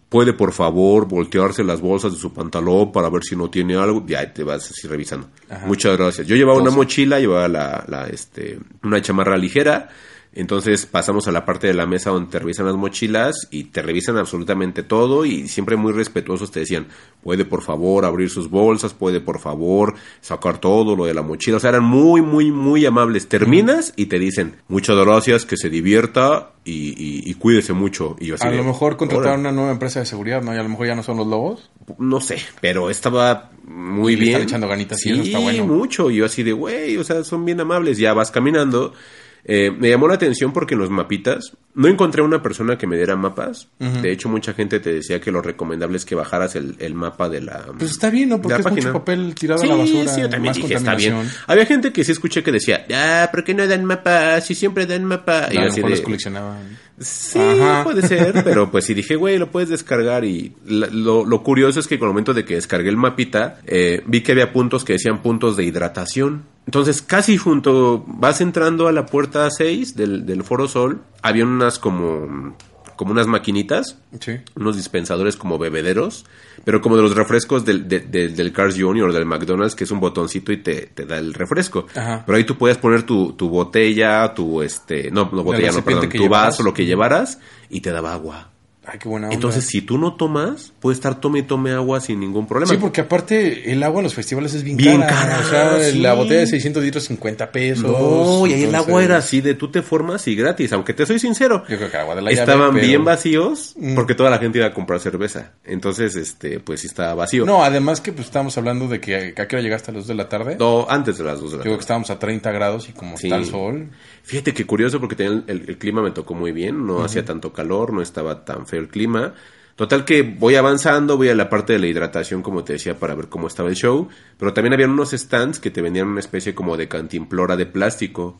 D: Puede por favor voltearse las bolsas de su pantalón para ver si no tiene algo, ya te vas así revisando. Muchas gracias. Yo llevaba una mochila, llevaba la, la, este, una chamarra ligera, entonces pasamos a la parte de la mesa donde te revisan las mochilas y te revisan absolutamente todo y siempre muy respetuosos te decían, puede por favor abrir sus bolsas, puede por favor sacar todo lo de la mochila. O sea, eran muy, muy, muy amables. Terminas y te dicen, muchas gracias, que se divierta y, y- y cuídese mucho. Y yo así
C: A
D: de,
C: lo mejor contrataron una nueva empresa de seguridad, ¿no? Y a lo mejor ya no son los lobos.
D: No sé, pero estaba muy
C: Y
D: bien.
C: están echando ganitas y eso está bueno.
D: mucho. Y yo así de, güey, o sea, son bien amables. Ya vas caminando. Eh, me llamó la atención porque en los mapitas no encontré una persona que me diera mapas. De hecho, mucha gente te decía que lo recomendable es que bajaras el, el mapa de la.
C: Pues está bien, ¿no? Porque es mucho papel tirado
D: sí,
C: a la basura.
D: Sí, yo también dije, está bien. Había gente que sí escuché que decía, ah, ¿por qué no dan mapa? Si siempre dan mapa. Y yo así
C: los coleccionaban.
D: Sí,
C: Ajá.
D: puede ser, <laughs> pero pues sí dije, güey, lo puedes descargar y la- lo, lo curioso es que con el momento de que descargué el mapita, eh, vi que había puntos que decían puntos de hidratación. Entonces, casi junto, vas entrando a la puerta 6 del, del Foro Sol, había unas como, como unas maquinitas,
C: Sí.
D: unos dispensadores como bebederos, pero como de los refrescos del, de- de- del Cars Jr. del McDonald's, que es un botoncito y te, te da el refresco.
C: Ajá.
D: Pero ahí tú puedes poner tu, tu botella, tu este, no, no botella, no, perdón, tu
C: llevaras.
D: vaso, lo que llevaras, y te daba agua.
C: Ay, qué buena onda.
D: Entonces, si tú no tomas, puedes estar tome y tome agua sin ningún problema.
C: Sí, porque aparte el agua en los festivales es bien,
D: Bien
C: cara.
D: cara,
C: O sea,
D: sí.
C: la botella de 600 litros, 50 pesos.
D: No, y ahí el agua era así de tú te formas y gratis, aunque te soy sincero.
C: Yo creo que agua de la
D: Estaban
C: llave, pero-
D: bien vacíos
C: Mm.
D: porque toda la gente iba a comprar cerveza. Entonces, este, pues sí estaba vacío.
C: No, además que pues estábamos hablando de que a qué hora llegaste a las 2 de la tarde.
D: No, antes de las dos de
C: Yo
D: la
C: creo que
D: tarde.
C: estábamos a 30 grados y como
D: Sí.
C: está el sol.
D: Fíjate que curioso porque tenía el, el clima me tocó muy bien, no hacía tanto calor, no estaba tan feo el clima. Total que voy avanzando, voy a la parte de la hidratación, como te decía, para ver cómo estaba el show. Pero también habían unos stands que te vendían una especie como de cantimplora de plástico.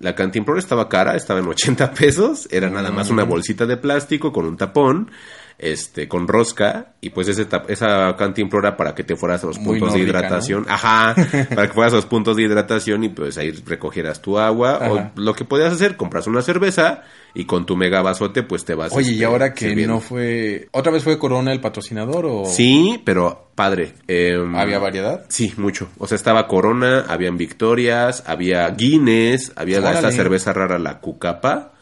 D: La cantimplora estaba cara, estaba en 80 pesos, era nada más una bolsita de plástico con un tapón. Este, con rosca, y pues ese esa cantimplora para que te fueras a los
C: Muy
D: puntos de hidratación. <laughs> Ajá, para que fueras a los puntos de hidratación y pues ahí recogieras tu agua.
C: Ajá.
D: O lo que podías hacer, compras una cerveza y con tu mega vasote pues te vas.
C: Oye, y
D: este,
C: ahora que
D: sirviendo.
C: no fue... ¿Otra vez fue Corona el patrocinador o
D: Sí, pero padre. em,
C: había variedad?
D: Sí, mucho. O sea, estaba Corona, habían Victorias, había Guinness, había la- esta
C: Órale.
D: cerveza rara, la Cucapa.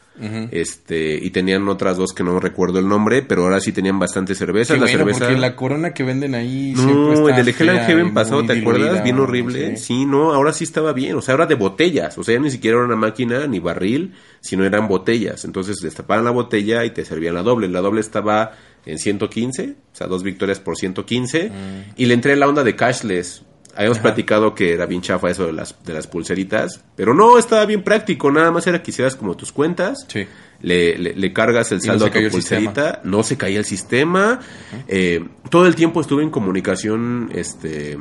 D: Este, y tenían otras dos que no recuerdo el nombre, pero ahora sí tenían bastante cerveza.
C: Qué
D: la
C: bueno,
D: cerveza.
C: porque la Corona que venden ahí
D: No,
C: está
D: el del Hell and Heaven pasado, ¿te acuerdas? Bien horrible.
C: sí.
D: Sí. no, ahora sí estaba bien. O sea, ahora de botellas. O sea, ya ni siquiera era una máquina ni barril, sino eran botellas. Entonces destapaban la botella y te servían la doble. La doble estaba en 115, o sea, dos victorias por 115. Y le entré en la onda de cashless. Habíamos platicado que era bien chafa eso de las, de las pulseritas. Pero no, estaba bien práctico. Nada más era que hicieras como tus cuentas.
C: Sí.
D: Le, le- le cargas el
C: no
D: saldo a tu pulserita, no se caía el sistema. Eh, todo el tiempo estuve en comunicación este,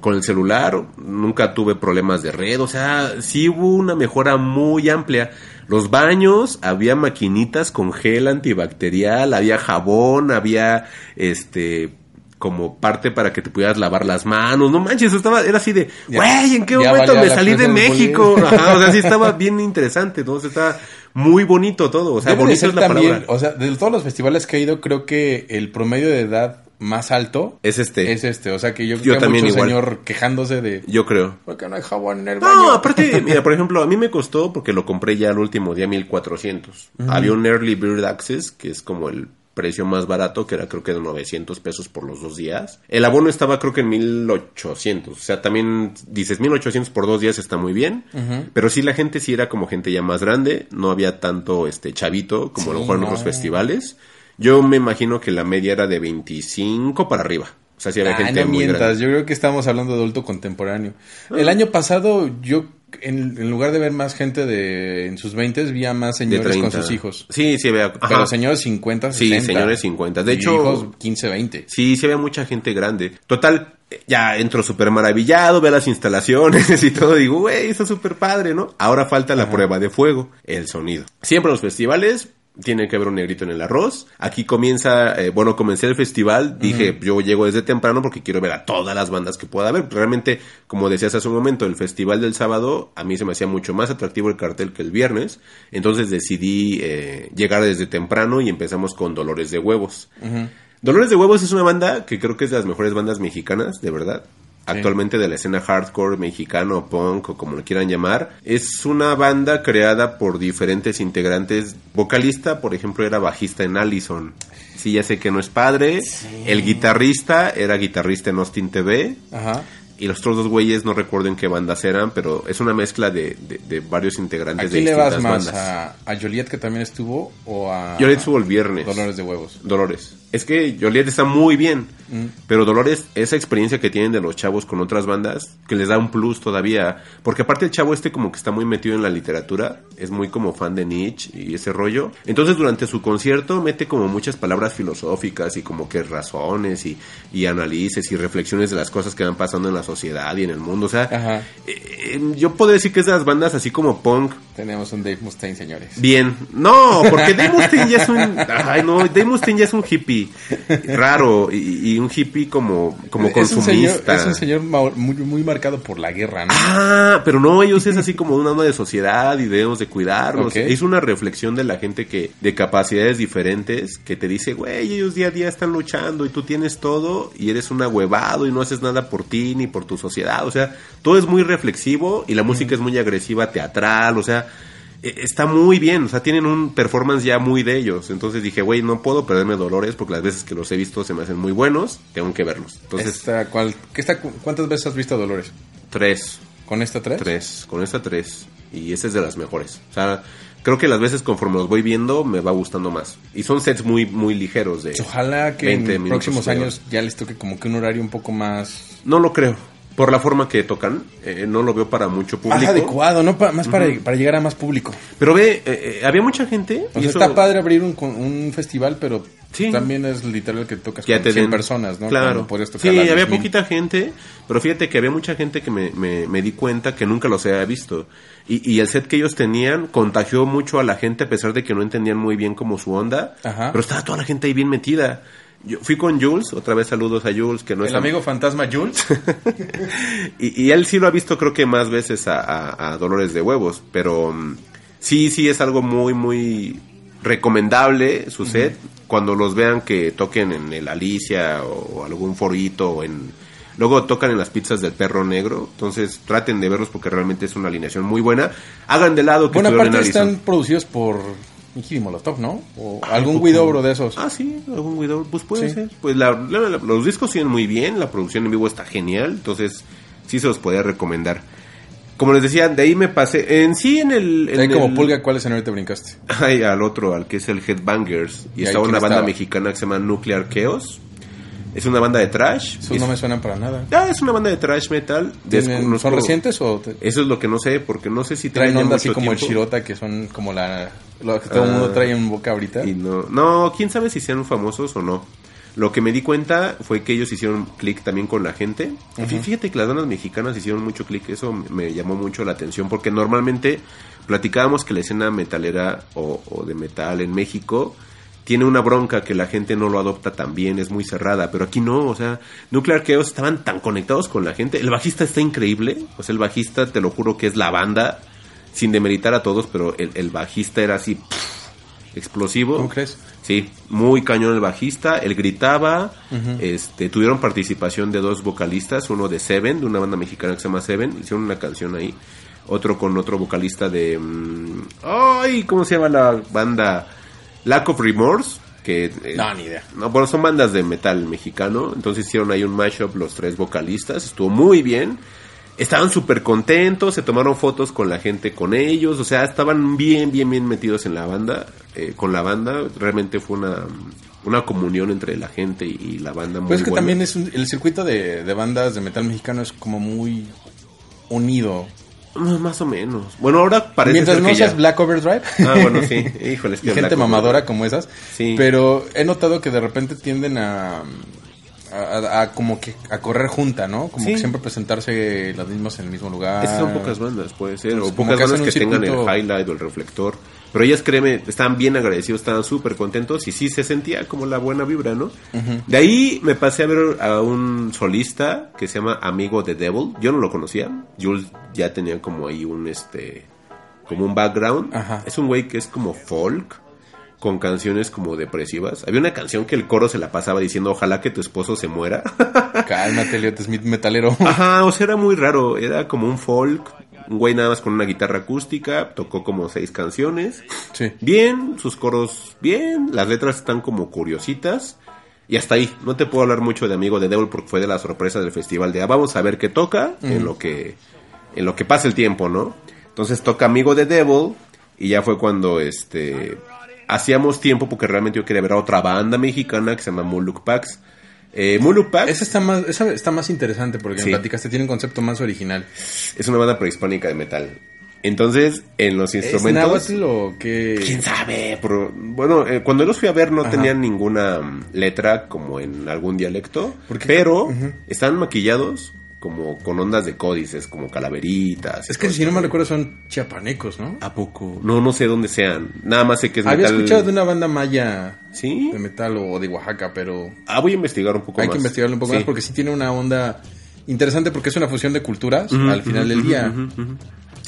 D: con el celular, nunca tuve problemas de red, o sea, sí hubo una mejora muy amplia. Los baños, había maquinitas con gel antibacterial, había jabón, había este como parte para que te pudieras lavar las manos. No manches, estaba, era así de, güey, ¿en qué momento me salí de México? <laughs> Ajá, o sea, sí estaba bien interesante, ¿no? O sea, estaba muy bonito todo. O sea,
C: Debe
D: bonito es la
C: también,
D: palabra.
C: o sea, de todos los festivales que he ido, creo que el promedio de edad más alto
D: Es este.
C: es este. O sea, que yo,
D: Yo
C: creo
D: también
C: mucho
D: igual.
C: señor quejándose de...
D: Yo creo.
C: ¿Por qué no hay jabón en el baño?
D: No, aparte, <laughs> mira, por ejemplo, a mí me costó porque lo compré ya el último día 1400. Había un Early Bird Access, que es como el precio más barato, que era creo que de 900 pesos por los dos días. El abono estaba creo que en 1800. O sea, también dices 1800 por dos días está muy bien. Pero sí, la gente sí era como gente ya más grande. No había tanto este chavito como a lo mejor en
C: no.
D: otros festivales. Yo me imagino que la media era de 25 para arriba. O sea, sí había
C: Ay,
D: gente
C: no
D: muy
C: mientas,
D: grande.
C: yo creo que estamos hablando de adulto contemporáneo. El año pasado, yo, en, en lugar de ver más gente de en sus 20 vi a más señores
D: 30.
C: con sus hijos.
D: Sí, sí había.
C: Pero señores 50,
D: Sí,
C: 60.
D: señores 50. De
C: Y
D: hecho-
C: hijos 15, 20.
D: Sí, sí había mucha gente grande. Total, ya entro súper maravillado, veo las instalaciones <laughs> y todo. Digo, güey, está súper padre, ¿no? Ahora falta la prueba de fuego, el sonido. Siempre en los festivales tiene que haber un negrito en el arroz. Aquí comienza, eh, bueno, comencé el festival. Dije, yo llego desde temprano porque quiero ver a todas las bandas que pueda haber. Realmente, como decías hace un momento, el festival del sábado a mí se me hacía mucho más atractivo el cartel que el viernes. Entonces decidí eh, llegar desde temprano y empezamos con Dolores de Huevos. Dolores de Huevos es una banda que creo que es de las mejores bandas mexicanas, de verdad. Actualmente de la escena hardcore mexicano, punk o como lo quieran llamar. Es una banda creada por diferentes integrantes. Vocalista, por ejemplo, era bajista en Allison. Sí, ya sé que no es padre. El guitarrista era guitarrista en Austin TV.
C: Ajá.
D: Y los otros dos güeyes no recuerdo en qué bandas eran, pero es una mezcla de, de- de varios
C: ¿A
D: integrantes de
C: quién le
D: distintas
C: vas más?
D: bandas.
C: ¿A, a Joliet que también estuvo o a
D: Yo le subo el viernes.
C: Dolores de Huevos?
D: Dolores. Es que Joliet está muy bien,
C: Mm.
D: pero Dolores, esa experiencia que tienen de los chavos con otras bandas, que les da un plus todavía, porque aparte el chavo este como que está muy metido en la literatura, es muy como fan de Nietzsche y ese rollo, entonces durante su concierto mete como muchas palabras filosóficas y como que razones y, y análisis y reflexiones de las cosas que van pasando en la sociedad y en el mundo, o sea, eh, eh, yo podría decir que es de las bandas así como punk,
C: Tenemos un Dave Mustaine, señores.
D: Bien, no, porque Dave Mustaine ya es un, ay no, Dave Mustaine ya es un hippie <laughs> raro y, y un hippie como, como
C: es un señor,
D: consumista.
C: es un señor muy, muy marcado por la guerra, ¿no?
D: Ah, pero no, ellos es así como una onda de sociedad y debemos de cuidarnos. Es una reflexión de la gente que, de capacidades diferentes, que te dice, güey, ellos día a día están luchando y tú tienes todo y eres un ahuevado y no haces nada por ti ni por tu sociedad. O sea, todo es muy reflexivo y la música es muy agresiva, teatral, o sea, está muy bien. O sea, tienen un performance ya muy de ellos. Entonces dije, güey, no puedo perderme dolores porque las veces que los he visto se me hacen muy buenos, tengo que verlos. Entonces,
C: Esta, ¿cuál- qué está- ¿Cuántas veces has visto a Dolores?
D: tres.
C: ¿Con esta tres?
D: Tres, con esta tres. Y esa es de las mejores. O sea, creo que las veces conforme los voy viendo me va gustando más. Y son sets muy, muy ligeros de...
C: Ojalá que
D: 20
C: en
D: minutos
C: próximos años ya les toque como que un horario un poco más...
D: No lo creo. Por la forma que tocan, eh, no lo veo para mucho público.
C: Más adecuado, ¿no? Pa- más para, para llegar a más público.
D: Pero ve, eh, eh, había mucha gente.
C: O
D: y
C: sea,
D: eso-
C: está padre abrir un, un festival, pero
D: Sí.
C: también es literal que tocas
D: ya
C: con
D: te
C: 100
D: den-
C: personas, ¿no?
D: Claro. Sí, había
C: 10,000.
D: poquita gente, pero fíjate que había mucha gente que me, me, me di cuenta que nunca los había visto. Y, y el set que ellos tenían contagió mucho a la gente a pesar de que no entendían muy bien como su onda.
C: Ajá.
D: Pero estaba toda la gente ahí bien metida. Yo fui con Jules, otra vez saludos a Jules, que no
C: El
D: es
C: amigo fantasma Jules. <laughs>
D: y, y él sí lo ha visto creo que más veces a, a- a Dolores de Huevos, pero mm, sí, sí es algo muy, muy recomendable su set. Cuando los vean que toquen en el Alicia o, algún forito o en... Luego tocan en las pizzas del perro negro, entonces traten de verlos porque realmente es una alineación muy buena. Hagan de lado que
C: Buena parte están producidos por Nicky Molotov, ¿no? O algún Widobro de esos.
D: Ah, sí, algún Widow, pues puede
C: Sí.
D: ser. Pues la- la- la- los discos siguen muy bien, la producción en vivo está genial, entonces sí se los podría recomendar. Como les decía, de ahí me pasé, en sí en el... en
C: Ahí como
D: el-
C: pulga, ¿cuál escenario te brincaste? <laughs>
D: Ay, al otro, al que es el Headbangers. Y,
C: ¿Y
D: estaba una banda
C: estaba?
D: mexicana que se llama Nuclear Chaos. Es una banda de trash.
C: Esos
D: es,
C: no me suenan para nada.
D: Ah, es una banda de trash metal.
C: ¿Tienen-
D: Desconozco-
C: ¿Son recientes o te-
D: Eso es lo que no sé, porque no sé si
C: traen
D: ya
C: onda así como el. Shirota, que son como la... Lo que todo el
D: Ah.
C: mundo trae en boca ahorita?
D: Y no, no, quién sabe si sean famosos o no. Lo que me di cuenta fue que ellos hicieron clic también con la gente. Fí- Fíjate que las bandas mexicanas hicieron mucho clic, eso me llamó mucho la atención, porque normalmente platicábamos que la escena metalera o, o de metal en México tiene una bronca que la gente no lo adopta tan bien, es muy cerrada, pero aquí no, o sea, Nuclear Chaos estaban tan conectados con la gente, el bajista está increíble, o sea, el bajista te lo juro que es la banda, sin demeritar a todos, pero el, el bajista era así pff, explosivo.
C: ¿Cómo crees?
D: Sí, muy cañón el bajista, él gritaba, este, tuvieron participación de dos vocalistas, uno de Seven, de una banda mexicana que se llama Seven, hicieron una canción ahí, otro con otro vocalista de, mm, ay, ¿cómo se llama la banda? Lack of Remorse, que... eh,
C: No, ni idea.
D: no, bueno, son bandas de metal mexicano, entonces hicieron ahí un mashup los tres vocalistas, estuvo muy bien. Estaban súper contentos, se tomaron fotos con la gente, con ellos, o sea, estaban bien, bien, bien metidos en la banda, eh, con la banda. Realmente fue una, una comunión entre la gente y, la banda muy
C: Pues es que
D: buena.
C: también es un- el circuito de, de bandas de metal mexicano es como muy unido.
D: Más o menos. Bueno, ahora parece
C: Mientras
D: ser
C: no
D: que ya.
C: seas Black Overdrive. <laughs>
D: Ah, bueno, sí. Híjole, es que
C: gente
D: Black
C: mamadora
D: Overdrive.
C: como esas.
D: Sí.
C: Pero he notado que de repente tienden a, a, a- como que a correr junta, ¿no? Como
D: Sí.
C: que siempre presentarse las mismas en el mismo lugar.
D: Esas son pocas bandas, puede ser.
C: Pues
D: o pocas
C: que
D: bandas que
C: un
D: tengan el highlight o el reflector. Pero ellas, créeme, estaban bien agradecidos, estaban súper contentos y sí se sentía como la buena vibra, ¿no? De ahí me pasé a ver a un solista que se llama Amigo de Devil. Yo no lo conocía. Jules ya tenía como ahí un, este, como un background.
C: Ajá.
D: Es un güey que es como folk con canciones como depresivas. Había una canción que el coro se la pasaba diciendo ojalá que tu esposo se muera. <laughs>
C: Cálmate, Elliot Smith metalero.
D: Ajá, o sea, era muy raro. Era como un folk. Un güey nada más con una guitarra acústica. Tocó como seis canciones.
C: sí.
D: Bien, sus coros bien. Las letras están como curiositas. Y hasta ahí. No te puedo hablar mucho de Amigo de Devil porque fue de la sorpresa del festival de ah, vamos a ver qué toca en lo que en lo que pasa el tiempo, ¿no? Entonces toca Amigo de Devil y ya fue cuando este hacíamos tiempo porque realmente yo quería ver a otra banda mexicana que se llama Muluk Pax. Eh, Muluk Pax
C: Esa está más, esa está más interesante porque
D: Sí.
C: me platicaste, tiene un concepto más original.
D: es una banda prehispánica de metal. Entonces, en los
C: ¿Es
D: instrumentos...
C: náhuatl o qué?
D: ¿Quién sabe? Pero, bueno, eh, cuando los fui a ver no
C: Ajá.
D: tenían ninguna mm, letra como en algún dialecto, pero
C: Ujú.
D: están maquillados como con ondas de códices, como calaveritas.
C: Es que si no
D: eso.
C: me recuerdo son chiapanecos, ¿no?
D: ¿A poco? No, no sé dónde sean. Nada más sé que es
C: Había
D: metal.
C: escuchado de una banda maya
D: ¿Sí?
C: de metal o de Oaxaca, pero
D: Ah, voy a investigar un poco
C: hay
D: más.
C: que investigarlo un poco
D: Sí.
C: más porque sí tiene una onda interesante porque es una fusión de culturas al final del día.
D: ujú.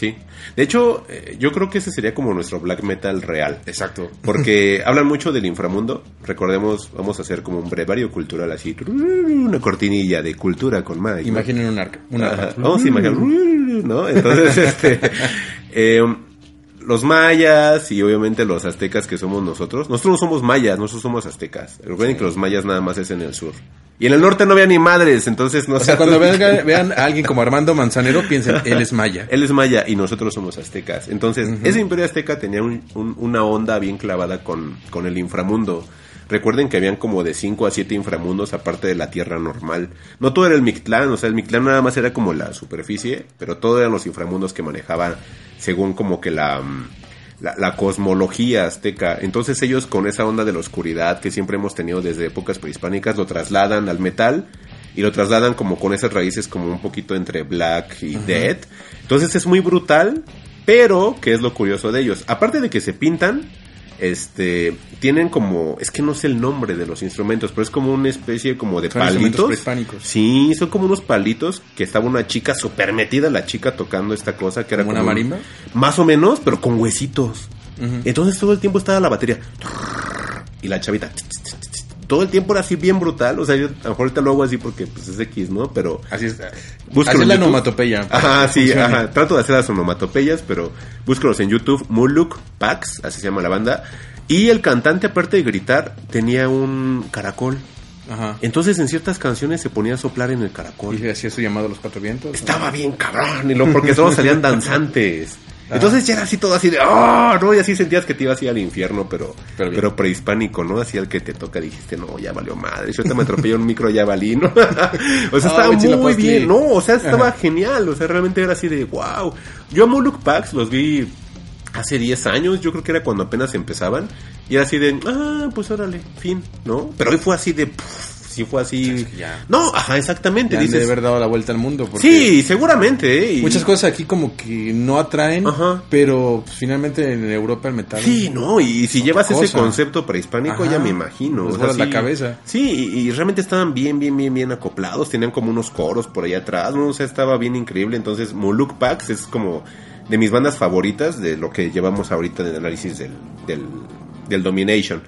D: Sí. De hecho, eh, yo creo que ese sería como nuestro black metal real.
C: Exacto. <laughs>
D: Porque hablan mucho del inframundo. Recordemos, vamos a hacer como un brevario cultural así. Una cortinilla de cultura con Mike.
C: Imaginen un arca. Un
D: Ajá.
C: arca.
D: Vamos a imaginar, ¿no? Entonces, <laughs> este, eh, los mayas y obviamente los aztecas que somos nosotros. Nosotros no somos mayas, nosotros somos aztecas. Recuerden que los mayas nada más es en el sur. Y en el norte no había ni madres, entonces no
C: O sea, cuando <laughs> vean, vean a alguien como Armando Manzanero, piensen, él es maya. <laughs>
D: Él es maya y nosotros somos aztecas. Entonces, ese imperio azteca tenía un- un- una onda bien clavada con, con el inframundo. Recuerden que habían como de 5 a 7 inframundos aparte de la Tierra normal. No todo era el Mictlán, o sea, el Mictlán nada más era como la superficie, pero todo eran los inframundos que manejaba según como que la, mm, la, la cosmología azteca. Entonces ellos con esa onda de la oscuridad que siempre hemos tenido desde épocas prehispánicas lo trasladan al metal y lo trasladan como con esas raíces como un poquito entre black y dead. Entonces es muy brutal, pero ¿qué es lo curioso de ellos? Aparte de que se pintan, este tienen como es que no sé el nombre de los instrumentos pero es como una especie como de
C: Son
D: palitos.
C: prehispánicos.
D: sí son como unos palitos que estaba una chica súper metida la chica tocando esta cosa que era
C: ¿Como una
D: un-
C: marimba?
D: más o menos pero con huesitos. Entonces todo el tiempo estaba la batería. Y la chavita todo el tiempo era así bien brutal o sea yo a lo mejor ahorita lo hago así porque pues es X no pero
C: Así es.
D: Búscalo
C: Así es
D: en
C: la onomatopeya.
D: Ajá, sí,
C: funcione.
D: ajá. Trato de hacer las onomatopeyas, pero búscalos en YouTube. Muluk Pax, así se llama la banda. Y el cantante, aparte de gritar, tenía un caracol.
C: Ajá.
D: Entonces en ciertas canciones se ponía a soplar en el caracol.
C: Y hacía su llamado a los cuatro vientos.
D: Estaba bien cabrón, y lo, porque todos salían <laughs> danzantes. Entonces ya era así todo así de, ¡oh! ¿no? Y así sentías que te ibas así al infierno, pero,
C: Pero
D: pero, prehispánico, ¿no? Así al que te toca dijiste, no, ya valió madre. Si ahorita me atropelló un micro, ya valí, ¿no? <laughs> o sea,
C: Ah,
D: estaba muy bien, ¿no? O sea, estaba
C: Ajá.
D: genial. O sea, realmente era así de, wow. Yo a Moloch Pax los vi hace 10 años, yo creo que era cuando apenas empezaban. Y era así de, ah, pues órale, fin, ¿no? Pero hoy fue así de, puf, sí fue así.
C: Ya-
D: No, ajá, exactamente.
C: Ya han de haber dado la vuelta al mundo. porque
D: sí, seguramente, ¿eh?
C: Muchas cosas aquí como que no atraen,
D: Ajá.
C: pero pues, finalmente en Europa el metal...
D: Sí, no, y si llevas ese concepto prehispánico,
C: Ajá.
D: ya me imagino. O sea,
C: la cabeza.
D: Sí, y, y realmente estaban bien, bien, bien, bien acoplados. Tenían como unos coros por ahí atrás, ¿no? O sea, estaba bien increíble. Entonces, Muluk Pax es como de mis bandas favoritas de lo que llevamos ahorita en el análisis del, del, del Domination.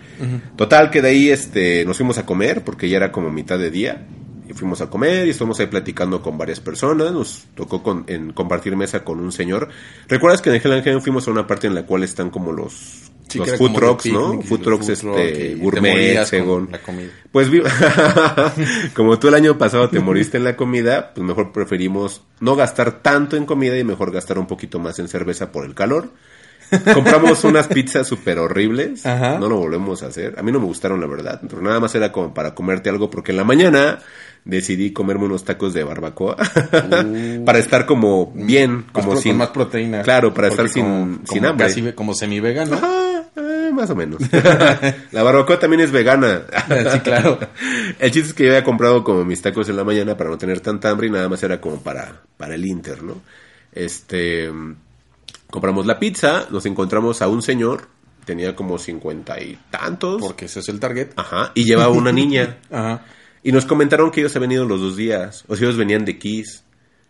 D: Total, que de ahí este, nos fuimos a comer, porque ya era como mitad de día. Y fuimos a comer y estuvimos ahí platicando con varias personas. Nos tocó con, en compartir mesa con un señor. ¿Recuerdas que en el Hell and Heaven fuimos a una parte en la cual están como los,
C: Sí,
D: los food trucks, ¿no? Food trucks este, gourmet, según.
C: la comida.
D: Pues <laughs> como tú el año pasado te moriste en la comida, pues mejor preferimos no gastar tanto en comida y mejor gastar un poquito más en cerveza por el calor. Compramos unas pizzas súper horribles,
C: Ajá.
D: no lo volvemos a hacer. A mí no me gustaron, la verdad, pero nada más era como para comerte algo, porque en la mañana decidí comerme unos tacos de barbacoa para estar como bien, como sin
C: con más proteína.
D: Claro, para estar sin,
C: como-
D: sin
C: como
D: hambre.
C: casi como semi-vegano.
D: Ajá, eh, más o menos. <laughs> la barbacoa también es vegana.
C: sí, claro.
D: El chiste es que yo había comprado como mis tacos en la mañana para no tener tanta hambre y nada más era como para, para el Inter, ¿no? Este, compramos la pizza, nos encontramos a un señor, tenía como cincuenta y tantos,
C: Porque ese es el target.
D: ajá, y llevaba una niña. <laughs>
C: Ajá.
D: Y nos comentaron que ellos habían ido los dos días, o sea, ellos venían de Kiss.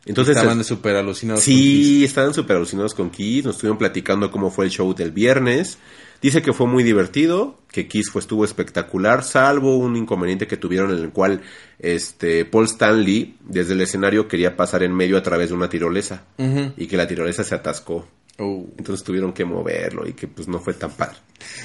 D: Entonces,
C: Estaban súper alucinados. con
D: Sí, estaban súper alucinados con Kiss. Nos estuvieron platicando cómo fue el show del viernes. Dice que fue muy divertido, que Kiss fue, estuvo espectacular, salvo un inconveniente que tuvieron en el cual este Paul Stanley desde el escenario quería pasar en medio a través de una tirolesa
C: Ujú.
D: y que la tirolesa se atascó.
C: Oh.
D: Entonces tuvieron que moverlo y que pues no fue tan padre.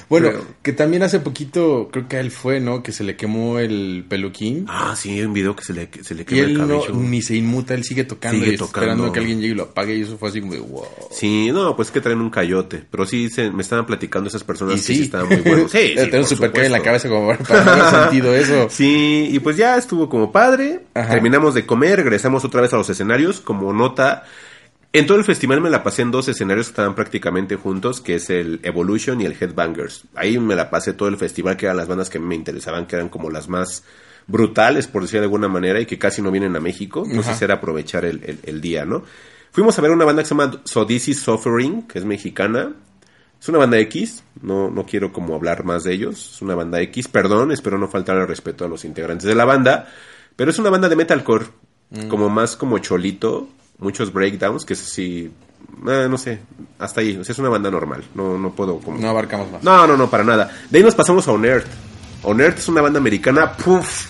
C: Bueno,
D: Pero-
C: que también hace poquito, creo que a él fue, ¿no? Que se le quemó el peluquín.
D: Ah, sí, hay un video que se le, que se le
C: y
D: quema el
C: él no,
D: cabello.
C: ni se inmuta, él sigue tocando
D: Sigue
C: y
D: tocando.
C: esperando que alguien llegue y lo apague. Y eso fue así como de wow.
D: Sí, no, pues que traen un cayote. Pero sí, se, me estaban platicando esas personas
C: Y
D: que
C: sí,
D: sí estaban muy buenos. <laughs> Sí, sí, por
C: super en la cabeza como para no haber sentido eso. <laughs>
D: Sí, y pues ya estuvo como padre.
C: Ajá.
D: Terminamos de comer, regresamos otra vez a los escenarios. Como nota, en todo el festival me la pasé en dos escenarios que estaban prácticamente juntos, que es el Evolution y el Headbangers. Ahí me la pasé todo el festival, que eran las bandas que me interesaban, que eran como las más brutales, por decir de alguna manera, y que casi no vienen a México. Entonces
C: Ajá.
D: era aprovechar el, el- el día, ¿no? Fuimos a ver una banda que se llama So This Is Suffering, que es mexicana. Es una banda X, no, no quiero como hablar más de ellos. Es una banda X, perdón, espero no faltar el respeto a los integrantes de la banda. Pero es una banda de metalcore, como más como cholito, muchos breakdowns, que es así, eh, no sé, hasta ahí. O sea, es una banda normal, no, no puedo como...
C: No abarcamos más.
D: No, no, no, para nada. De ahí nos pasamos a Onert. Onert es una banda americana, puff.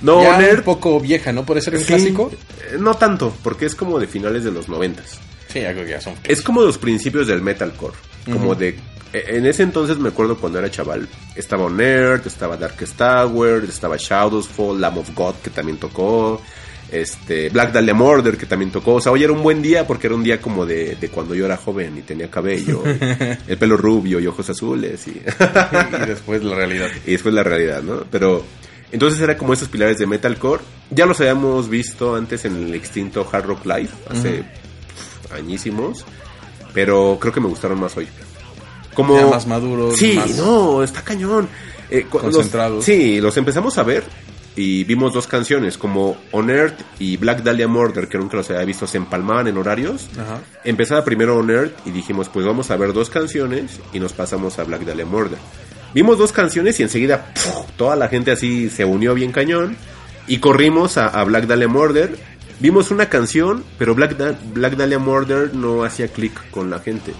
D: No,
C: ya un
D: Onert...
C: poco vieja, ¿no? ¿Puede ser un
D: sí,
C: clásico?
D: eh, no tanto, porque es como de finales de los noventas.
C: Sí, ya creo que ya son.
D: Es como los principios del metalcore. Como de. e- En ese entonces me acuerdo cuando era chaval. Estaba Nerd, estaba Darkest Tower, estaba Shadows Fall, Lamb of God, que también tocó. Este, Black Dahlia Murder, que también tocó. O sea, hoy era un buen día porque era un día como de, de cuando yo era joven y tenía cabello, y <laughs> el pelo rubio y ojos azules. Y, <laughs>
C: y después la realidad. <laughs>
D: y después la realidad, ¿no? Pero entonces era como esos pilares de metalcore. Ya los habíamos visto antes en el extinto Hard Rock Live, hace pf, añísimos. Pero creo que me gustaron más hoy. Como
C: Ya más maduros,
D: Sí,
C: más-
D: no, está cañón. Eh, los-
C: Concentrados.
D: sí, los empezamos a ver y vimos dos canciones, como On Earth y Black Dahlia Murder, que nunca los había visto, se empalmaban en horarios.
C: Ajá.
D: Empezaba primero On Earth y dijimos, pues vamos a ver dos canciones y nos pasamos a Black Dahlia Murder. Vimos dos canciones y enseguida ¡puf! toda la gente así se unió bien cañón y corrimos a, a Black Dahlia Murder. Vimos una canción, pero Black, Da- Black Dahlia Murder no hacía clic con la gente.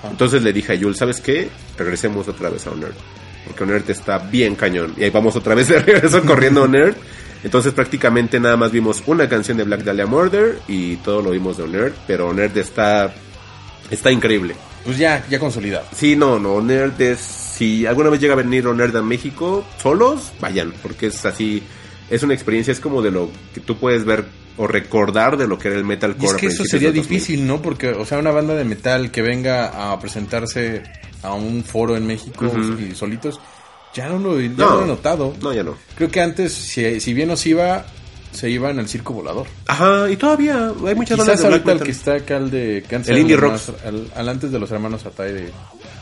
C: Ajá.
D: Entonces le dije a Yul, ¿sabes qué? Regresemos otra vez a On Earth. Porque On Earth está bien cañón. Y ahí vamos otra vez de <laughs> regreso corriendo On Earth. Entonces prácticamente nada más vimos una canción de Black Dahlia Murder y todo lo vimos de On Earth. Pero On Earth está, está increíble.
C: Pues ya, ya consolidado.
D: Sí, no, no, On Earth es... Si alguna vez llega a venir On Earth a México, solos, vayan. Porque es así... Es una experiencia, es como de lo que tú puedes ver o recordar de lo que era el metalcore.
C: Y es que eso sería
D: del 2000.
C: difícil, ¿no? Porque, o sea, una banda de metal que venga a presentarse a un foro en México y solitos, ya no lo, ya
D: No.
C: no lo he notado.
D: No, ya no.
C: Creo que antes, si, si bien nos iba, se iba en el circo volador.
D: Ajá, y todavía hay muchas bandas
C: Quizás ahorita el que está acá, el de... antes
D: El Indie Rocks.
C: Al, al antes de los hermanos Atay de...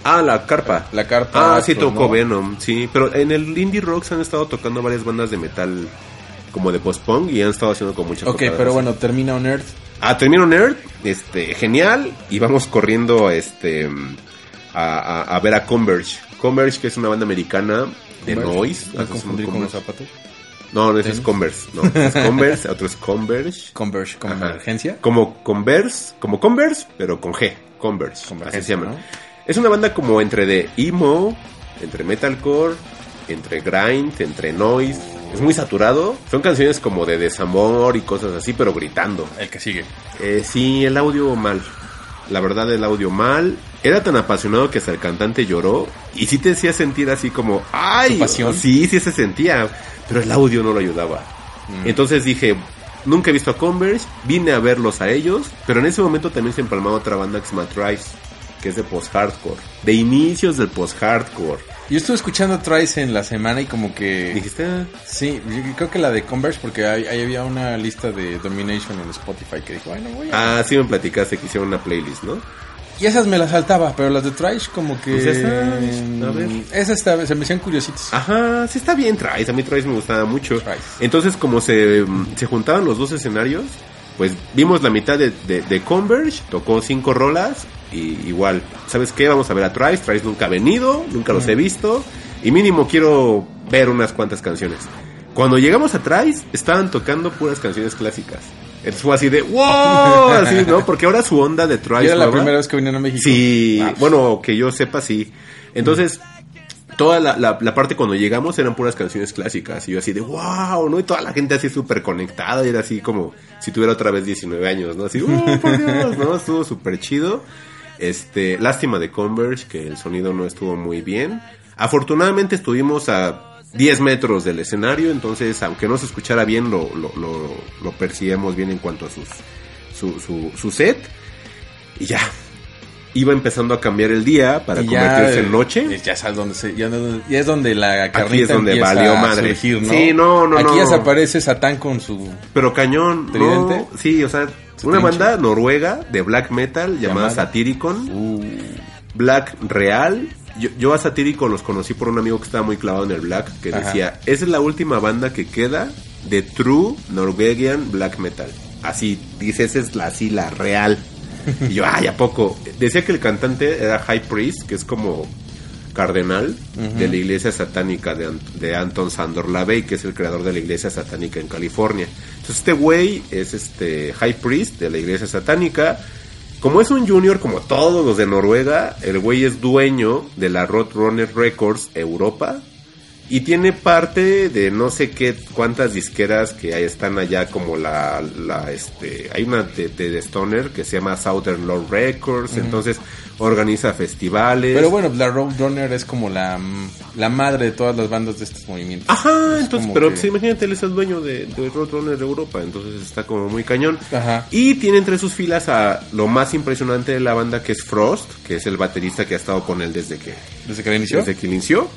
D: Ah, la carpa.
C: La carpa,
D: Ah, sí
C: pues,
D: tocó
C: ¿no?
D: Venom, sí. Pero en el Indie Rocks han estado tocando varias bandas de metal como de post-punk y han estado haciendo con muchas
C: Ok, pero bueno, termina On Earth.
D: Ah, termino Nerd, este, genial. Y vamos corriendo este, a, a- a ver a Converge. Converge, que es una banda americana de noise.
C: No
D: es
C: confundir con los zapatos.
D: No, no, ese es. Converse. No, es Converse, <laughs> otro es Converge.
C: Converge,
D: Ajá.
C: convergencia.
D: Como Converse, como Converse, pero con G. Converse. Así se. Es una banda como entre de emo, entre metalcore, entre grind, entre noise. Es muy saturado. Son canciones como de desamor y cosas así, pero gritando.
C: El que sigue.
D: Eh, sí, el audio mal. La verdad, el audio mal. Era tan apasionado que hasta el cantante lloró. Y sí te hacía sentir así como, ¡ay!
C: ¿Su pasión?
D: Sí, sí se sentía. Pero el audio no lo ayudaba.
C: Mm.
D: Entonces dije, nunca he visto a Converge. Vine a verlos a ellos. Pero en ese momento también se empalmaba otra banda que se llama Trice. Que es de post-hardcore. De inicios del post-hardcore.
C: Yo estuve escuchando Trice en la semana y como que...
D: Dijiste,
C: Sí, yo creo que la de Converse porque ahí, ahí había una lista de Domination en Spotify que dijo, bueno, voy a...
D: ah, sí me platicaste que hicieron una playlist, ¿no?
C: Y esas me las saltaba, pero las de Trice como que...
D: Pues esas, a ver.
C: Esas se me hacían curiositas.
D: Ajá, sí está bien Trice, a mí Trice me gustaba mucho.
C: Trice.
D: Entonces como se, mm, se juntaban los dos escenarios, pues vimos la mitad de, de, de Converge, tocó cinco rolas y igual, ¿sabes qué? Vamos a ver a Trice, Trice nunca ha venido, nunca los he visto y mínimo quiero ver unas cuantas canciones. Cuando llegamos a Trice, estaban tocando puras canciones clásicas. Entonces fue así de ¡wow! <laughs> Así, ¿no? Porque ahora su onda de Trice
C: Y era la primera vez que vinieron a México.
D: Sí,
C: Ah,
D: bueno, que yo sepa, sí. Entonces, toda la, la- la parte cuando llegamos eran puras canciones clásicas. Y yo así de, wow, ¿no? Y toda la gente así súper conectada. Y era así como si tuviera otra vez 19 años, ¿no? Así, ¡oh, por Dios! ¿no? Estuvo súper chido. Este, lástima de Converge, que el sonido no estuvo muy bien. Afortunadamente estuvimos a 10 metros del escenario, entonces, aunque no se escuchara bien, lo, lo, lo, lo percibíamos bien en cuanto a sus, su, su, su set. Y ya. Iba empezando a cambiar el día para convertirse en
C: eh,
D: noche.
C: Ya sabes dónde se, ya, ya es donde la carnita
D: Aquí es donde
C: empieza
D: valió
C: a
D: madre.
C: surgir, ¿no?
D: Sí, no, no,
C: Aquí
D: no.
C: ya se aparece Satán con su...
D: Pero cañón,
C: ¿Tridente?
D: no, sí, o sea,
C: ¿Su
D: una banda noruega de black metal llamada
C: Llamada.
D: Satyricon,
C: Uh,
D: Black Real. Yo, yo a Satyricon los conocí por un amigo que estaba muy clavado en el black, que
C: Ajá.
D: decía, esa es la última banda que queda de true Norwegian black metal. Así, dice, esa es la, así, la real. Y yo, ay, ¿a poco? Decía que el cantante era High Priest, que es como cardenal de la iglesia satánica de, Ant- de Anton Sandor Lavey, que es el creador de la iglesia satánica en California. Entonces este güey es este High Priest de la iglesia satánica. Como es un junior como todos los de Noruega, el güey es dueño de la Roadrunner Records Europa y tiene parte de no sé qué cuántas disqueras que ahí están allá como la, la este hay una de, de, de Stoner que se llama Southern Lord Records entonces organiza festivales.
C: Pero bueno, la Roadrunner es como la, la madre de todas las bandas de estos movimientos.
D: Ajá,
C: Es
D: entonces, pero
C: que-
D: pues, imagínate, él es el dueño de, de Roadrunner de Europa, entonces está como muy cañón.
C: Ajá.
D: Y tiene entre sus filas a lo más impresionante de la banda que es Frost, que es el baterista que ha estado con él desde que,
C: ¿Desde que inició?
D: desde que inició.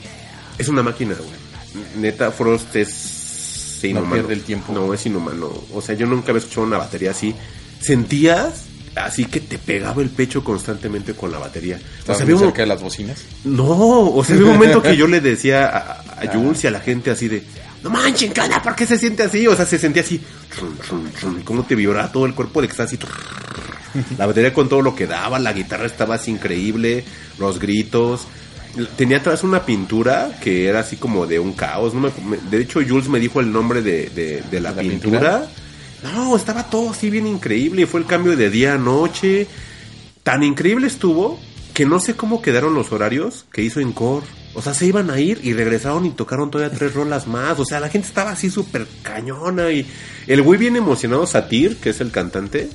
D: Es una máquina, güey. Neta, Frost es inhumano.
C: pierde el tiempo.
D: No, es inhumano. O sea, yo nunca había escuchado una batería así. Sentías así que te pegaba el pecho constantemente con la batería. O sea,
C: muy cerca de las bocinas.
D: no, o sea, había un momento que yo le decía a, a Jules y a la gente así de, no manchen, ¿qué onda? ¿Por qué se siente así? O sea, se sentía así, cómo te vibraba todo el cuerpo de que está así. La batería con todo lo que daba, la guitarra estaba así increíble, los gritos. Tenía atrás una pintura que era así como de un caos. no me- de hecho, Jules me dijo el nombre de, de- de la,
C: ¿De la
D: pintura.
C: pintura?
D: No, estaba todo así bien increíble. Fue el cambio de día a noche. Tan increíble estuvo que no sé cómo quedaron los horarios que hizo Encore. O sea, se iban a ir y regresaron y tocaron todavía tres rolas más. O sea, la gente estaba así súper cañona. Y el güey bien emocionado, Satir, que es el cantante,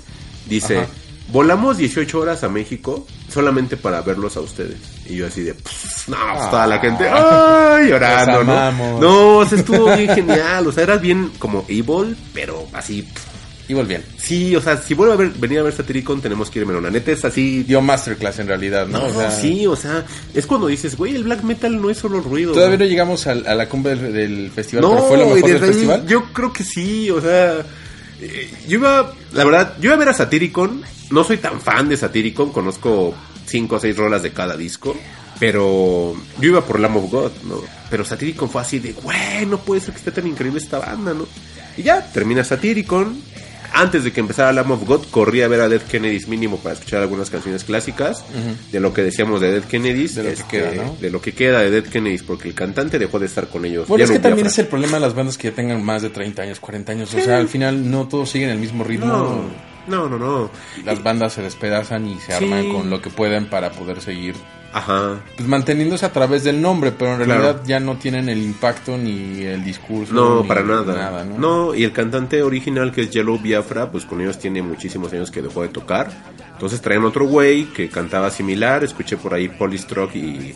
D: dice. Volamos 18 horas a México solamente para verlos a ustedes. Y yo así de, "Pff, no, pues toda la gente, ¡ay! llorando, ¿no? No, o sea, estuvo bien genial. O sea, era bien como evil, pero así, pff,
C: Igual bien.
D: Sí, o sea, si vuelve a ver, venir a ver Satiricon, tenemos que irme. La neta es así.
C: Dio masterclass en realidad, ¿no?
D: No,
C: O sea,
D: sí, o sea, es cuando dices, güey, el black metal no es solo ruido.
C: Todavía no llegamos al- a, la cumbre del, del festival,
D: No,
C: pero fue lo mejor del festival.
D: Yo creo que sí, o sea, eh, yo iba, la verdad, yo iba a ver a Satiricon, no soy tan fan de Satiricon, conozco cinco o seis rolas de cada disco, pero yo iba por Lamb of God, ¿no? Pero Satiricon fue así de, güey, no puede ser que esté tan increíble esta banda, ¿no? Y ya, termina Satiricon. Antes de que empezara Lamb of God, corrí a ver a Dead Kennedys mínimo para escuchar algunas canciones clásicas de lo que decíamos de Dead Kennedys.
C: De lo que
D: este,
C: queda, ¿no?
D: De lo que queda de Dead Kennedys, porque el cantante dejó de estar con ellos.
C: Bueno,
D: Ya
C: es que también es el problema de las bandas que ya tengan más de 30 años, 40 años. O sea, al final no todos siguen el mismo ritmo.
D: No, no, no, no.
C: Las bandas se despedazan y se
D: Sí.
C: arman con lo que pueden para poder seguir
D: Ajá.
C: pues, manteniéndose a través del nombre, pero en
D: Claro.
C: realidad ya no tienen el impacto ni el discurso.
D: No,
C: ni
D: para nada.
C: ¿no?
D: ¿no? y el cantante original que es Yellow Biafra, pues con ellos tiene muchísimos años que dejó de tocar. Entonces traían otro güey que cantaba similar. Escuché por ahí Polystroke y,